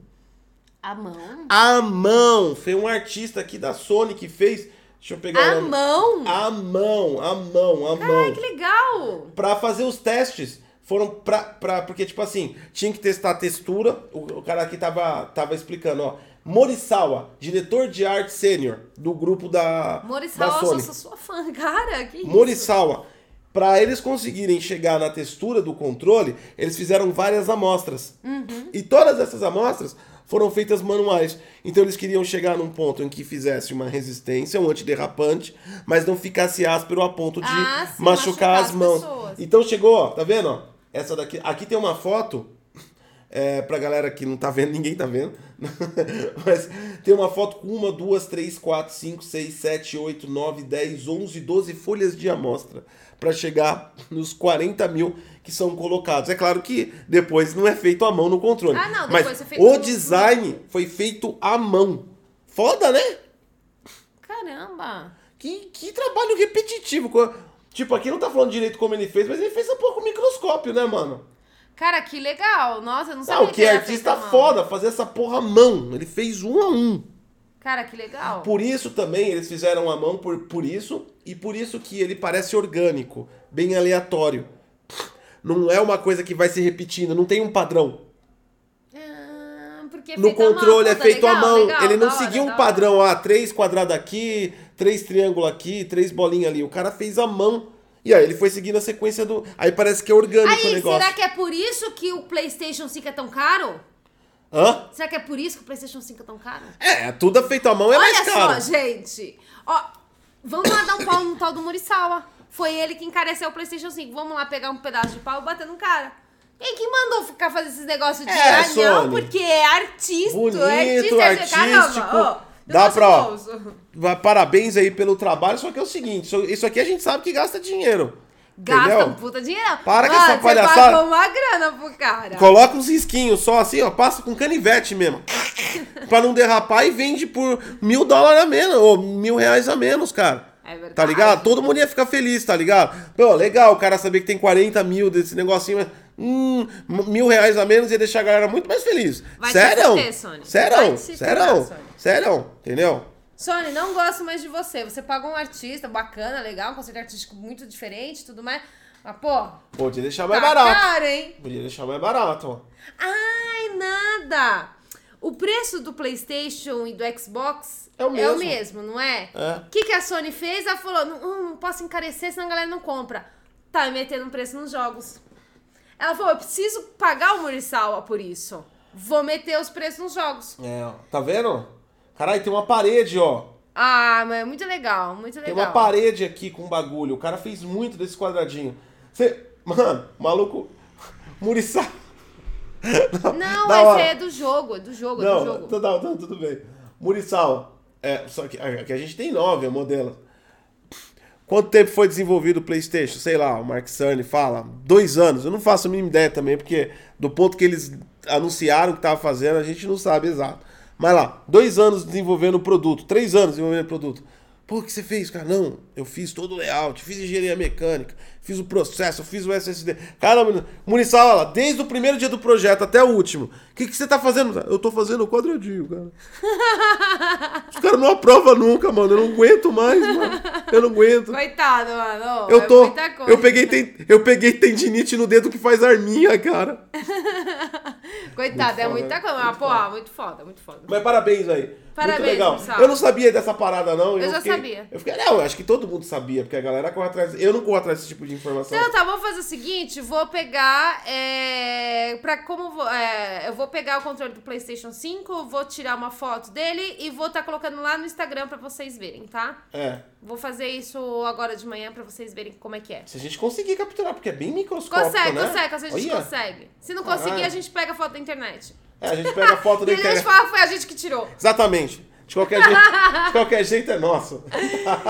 A mão? À mão! Foi um artista aqui da Sony que fez. Deixa eu pegar o A nome. mão? À mão, à mão, à Ai, mão. que legal! Pra fazer os testes. Foram pra, pra. Porque, tipo assim, tinha que testar a textura. O, o cara aqui tava, tava explicando, ó. Morisawa, diretor de arte sênior do grupo da, da Morisawa, eu Sony. sou sua fã, cara. Que? Morisawa. Pra eles conseguirem chegar na textura do controle, eles fizeram várias amostras. E todas essas amostras foram feitas manuais. Então eles queriam chegar num ponto em que fizesse uma resistência, um antiderrapante, mas não ficasse áspero a ponto de Ah, sim, machucar, machucar as as mãos. pessoas. Então chegou, ó, tá vendo? ó? Essa daqui. Aqui tem uma foto. É, pra galera que não tá vendo, ninguém tá vendo. Mas tem uma foto com uma, duas, três, quatro, cinco, seis, sete, oito, nove, dez, onze, doze folhas de amostra pra chegar nos 40 mil que são colocados. É claro que depois não é feito à mão no controle. Ah, não, depois mas é o design foi feito à mão. Foda, né? Caramba! Que, que trabalho repetitivo. Tipo, aqui não tá falando direito como ele fez, mas ele fez um pouco microscópio, né, mano? Cara, que legal! Nossa, eu não sabia Não, que é era artista à foda, fazer essa porra à mão. Ele fez um a um. Cara, que legal. Por isso também eles fizeram a mão por, por isso e por isso que ele parece orgânico, bem aleatório. Não é uma coisa que vai se repetindo, não tem um padrão. Ah, porque é No à mão, controle é feito à legal, mão. legal, ele não seguia um padrão, ah, três quadrados aqui, três triângulos aqui, três bolinhas ali. O cara fez a mão. E aí ele foi seguindo a sequência do. Aí parece que é orgânico o Aí, negócio. será que é por isso que o PlayStation 5 é tão caro? Hã? Será que é por isso que o PlayStation 5 é tão caro? É, tudo feito à mão é mais Olha caro. só, gente. Ó, vamos lá dar um pau no tal do Muriçawa. Foi ele que encareceu o PlayStation 5. Vamos lá pegar um pedaço de pau e bater no cara. Quem que mandou ficar fazer esses negócios de É, ah, não, porque é artista. Bonito, é artista, artístico. Caramba, ó, Dá pra-. Vai- Parabéns aí pelo trabalho, só que é o seguinte, isso- aqui a gente sabe que gasta dinheiro. Gasta entendeu? um puta dinheiro. Para com Mano, essa Você palhaçada. pagou uma grana pro cara. Coloca uns risquinhos só assim, ó, passa com canivete mesmo. pra não derrapar e vende por mil dólares a menos, ou mil reais a menos, cara. É verdade. Tá ligado? Todo mundo ia ficar feliz, tá ligado? Pô, legal o cara saber que tem 40 mil desse negocinho, mas. Hum, mil reais a menos ia deixar a galera muito mais feliz. Vai Sério? fuder, Sony. Sério? Sério? Sério? Entendeu? Sony, não gosto mais de você. Você pagou um artista bacana, legal, um conceito artístico muito diferente e tudo mais. Mas, pô, Podia deixar mais tá barato. caro, hein? Podia deixar mais barato. Ai, nada! O preço do PlayStation e do Xbox É o mesmo. não é? É. O que, que a Sony fez? Ela falou: não, não posso encarecer, senão a galera não compra. Tá metendo um preço nos jogos. Ela falou: eu preciso pagar o Muriçawa por isso. Vou meter os preços nos jogos. É, ó. Tá vendo? Caralho, tem uma parede, ó. Ah, mas é muito legal, muito Tem legal. uma parede aqui com bagulho. O cara fez muito desse quadradinho. Você. Mano, maluco. Muriçá. Não, esse hora. é do jogo, é do jogo, é Não, do jogo. não, não, tudo bem. Muriçal. É, só que aqui a gente tem nove modelos. Quanto tempo foi desenvolvido o PlayStation? Sei lá, o Mark Cerny fala. Dois anos. Eu não faço a mínima ideia também, porque do ponto que eles anunciaram que tava fazendo, a gente não sabe exato. Mas lá, dois anos desenvolvendo o produto, três anos desenvolvendo o produto. Pô, o que você fez, cara? Não, eu fiz todo o layout, fiz engenharia mecânica, fiz o processo, fiz o SSD. Cara, Muniçal, olha lá, desde o primeiro dia do projeto até o último. O que, que você tá fazendo? Eu tô fazendo o quadradinho, cara. Os caras não aprovam nunca, mano. Eu não aguento mais, mano. Eu não aguento. Coitado, mano. Eu é tô. coisa. Eu peguei, ten- eu peguei tendinite no dedo que faz arminha, cara. Coitado, é muita coisa. Mas, muito pô, foda. muito foda, muito foda. Mas parabéns aí. Parabéns, Muito legal. Eu não sabia dessa parada, não. e Eu já fiquei- sabia. Eu fiquei, não, eu acho que todo mundo sabia, porque a galera corre atrás. Eu não corro atrás desse tipo de informação. Então tá, vamos fazer o seguinte, vou pegar, é, pra como, vou- é, eu vou pegar o controle do Playstation 5, vou tirar uma foto dele e vou estar colocando lá no Instagram pra vocês verem, tá? É. Vou fazer isso agora de manhã pra vocês verem como é que é. Se a gente conseguir capturar, porque é bem microscópico, Consegue, né? consegue, a gente Olha. consegue. Se não conseguir, Caralho. a gente pega a foto da internet. É, a gente pega a foto da E a gente internet. fala foi a gente que tirou. Exatamente. De qualquer jeito, de qualquer jeito é nosso.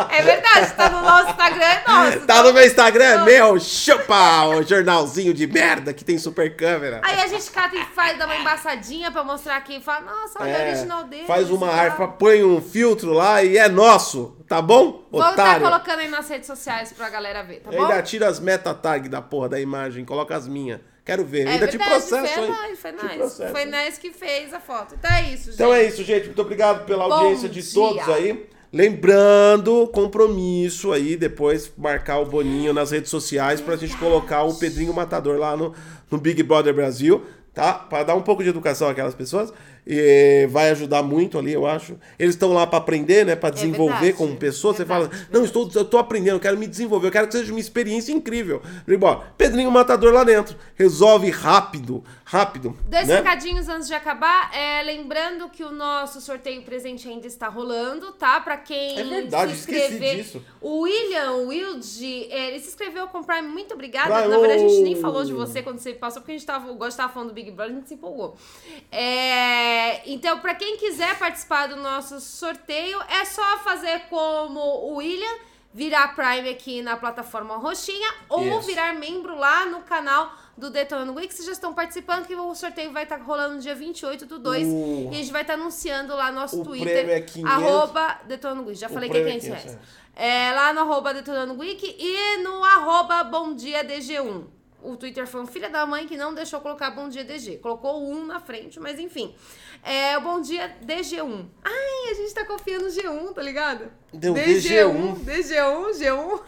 É verdade, tá no nosso Instagram, é nosso. Tá no meu Instagram, é meu. Chupa o jornalzinho de merda que tem super câmera. Aí a gente cata e faz, dá uma embaçadinha pra mostrar aqui e fala, nossa, olha É, o original dele. faz uma harpa, põe um filtro lá e é nosso, tá bom? Vou estar Otário. colocando aí nas redes sociais pra galera ver, tá bom? Ainda tira as meta tag da porra da imagem, coloca as minhas. Quero ver. É Ainda te verdade, processo, foi nós, foi Te nós. processo. Foi nós que fez a foto. Então é isso, gente. Então é isso, gente. Muito obrigado pela Bom audiência de dia. todos aí. Lembrando, compromisso aí, depois marcar o Boninho nas redes sociais pra gente colocar o Pedrinho Matador lá no, no Big Brother Brasil, tá? Pra dar um pouco de educação àquelas pessoas. E vai ajudar muito ali, eu acho. Eles estão lá pra aprender, né? Pra desenvolver verdade, como pessoa. Você verdade, fala, não, estou, eu tô aprendendo, eu quero me desenvolver, eu quero que seja uma experiência incrível. Bom, Pedrinho Matador lá dentro. Resolve rápido, rápido. Dois né? recadinhos antes de acabar. É, lembrando que o nosso sorteio presente ainda está rolando, tá? Pra quem É verdade, se inscrever. disso. O William Wilde, ele se inscreveu com o Prime. Muito obrigada. Na verdade, a gente nem ô! falou de você quando você passou, porque a gente tava, o Gosto tava falando do Big Brother, a gente se empolgou. É, então, pra quem quiser participar do nosso sorteio, é só fazer como o William. Virar Prime aqui na plataforma roxinha ou Isso. virar membro lá no canal do Detonando Week. Vocês já estão participando, que o sorteio vai estar rolando no dia 28 do 2. O- E a gente vai estar anunciando lá no nosso O Twitter. prêmio é 500. Arroba Detonando Week. Já falei que é prêmio é 500 500 reais. É, lá no arroba Detonando Week e no arroba Bom Dia DG1. O Twitter foi um filho da mãe que não deixou colocar Bom Dia DG. Colocou 1 na frente, mas enfim. É o Bom Dia DG1. Ai, a gente tá confiando no G1, tá ligado? Deu DG1, DG1, G1.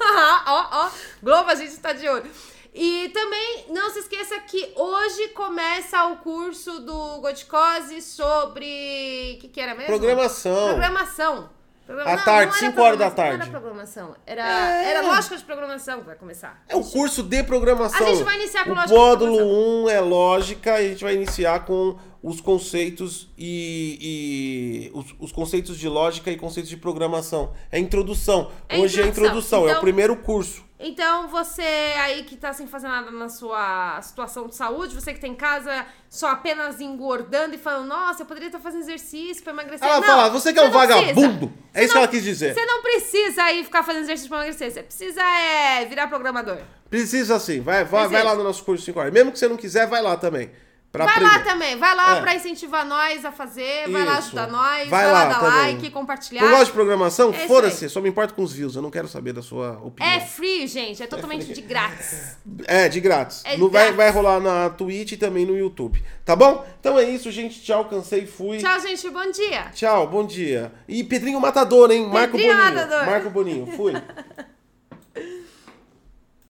ó, ó. Globo, a gente tá de olho. E também não se esqueça que hoje começa o curso do Goticose sobre. O que, que era mesmo? Programação. Programação. Programa- À não, tarde, não era cinco horas da tarde. Não era programação. Era, era lógica de programação que vai começar. É o curso de programação. A gente vai iniciar com o lógica de módulo programação. 1 é lógica e a gente vai iniciar com os conceitos e, e os, os conceitos de lógica e conceitos de programação. É introdução. É Hoje é introdução. introdução, é o Então- primeiro curso. Então, você aí que tá sem fazer nada na sua situação de saúde, você que tem em casa só apenas engordando e falando, nossa, eu poderia estar fazendo exercício pra emagrecer. Ela não, fala, você que é um não precisa. vagabundo. É Você isso que não- ela quis dizer. Você não precisa aí ficar fazendo exercício pra emagrecer. Você precisa é, virar programador. Precisa sim. Vai, vai, vai Precisa. lá no nosso curso 5 horas. Mesmo que você não quiser, vai lá também. Pra vai aprender. lá também, vai lá É. pra incentivar nós a fazer, vai lá Isso. ajudar nós, Vai vai, lá lá dar também. like, compartilhar. Não gosta de programação? É Foda-se, só me importa com os views. Eu não quero saber da sua opinião. É free, gente, é totalmente de grátis. É, de grátis. É vai, grátis. vai rolar na Twitch e também no YouTube. Tá bom? Então é isso, gente. Tchau, cansei, fui. Tchau, gente, bom dia. Tchau, bom dia. E Pedrinho Matador, hein? Marco Pedrinho Boninho. Matador. Marco Boninho, fui.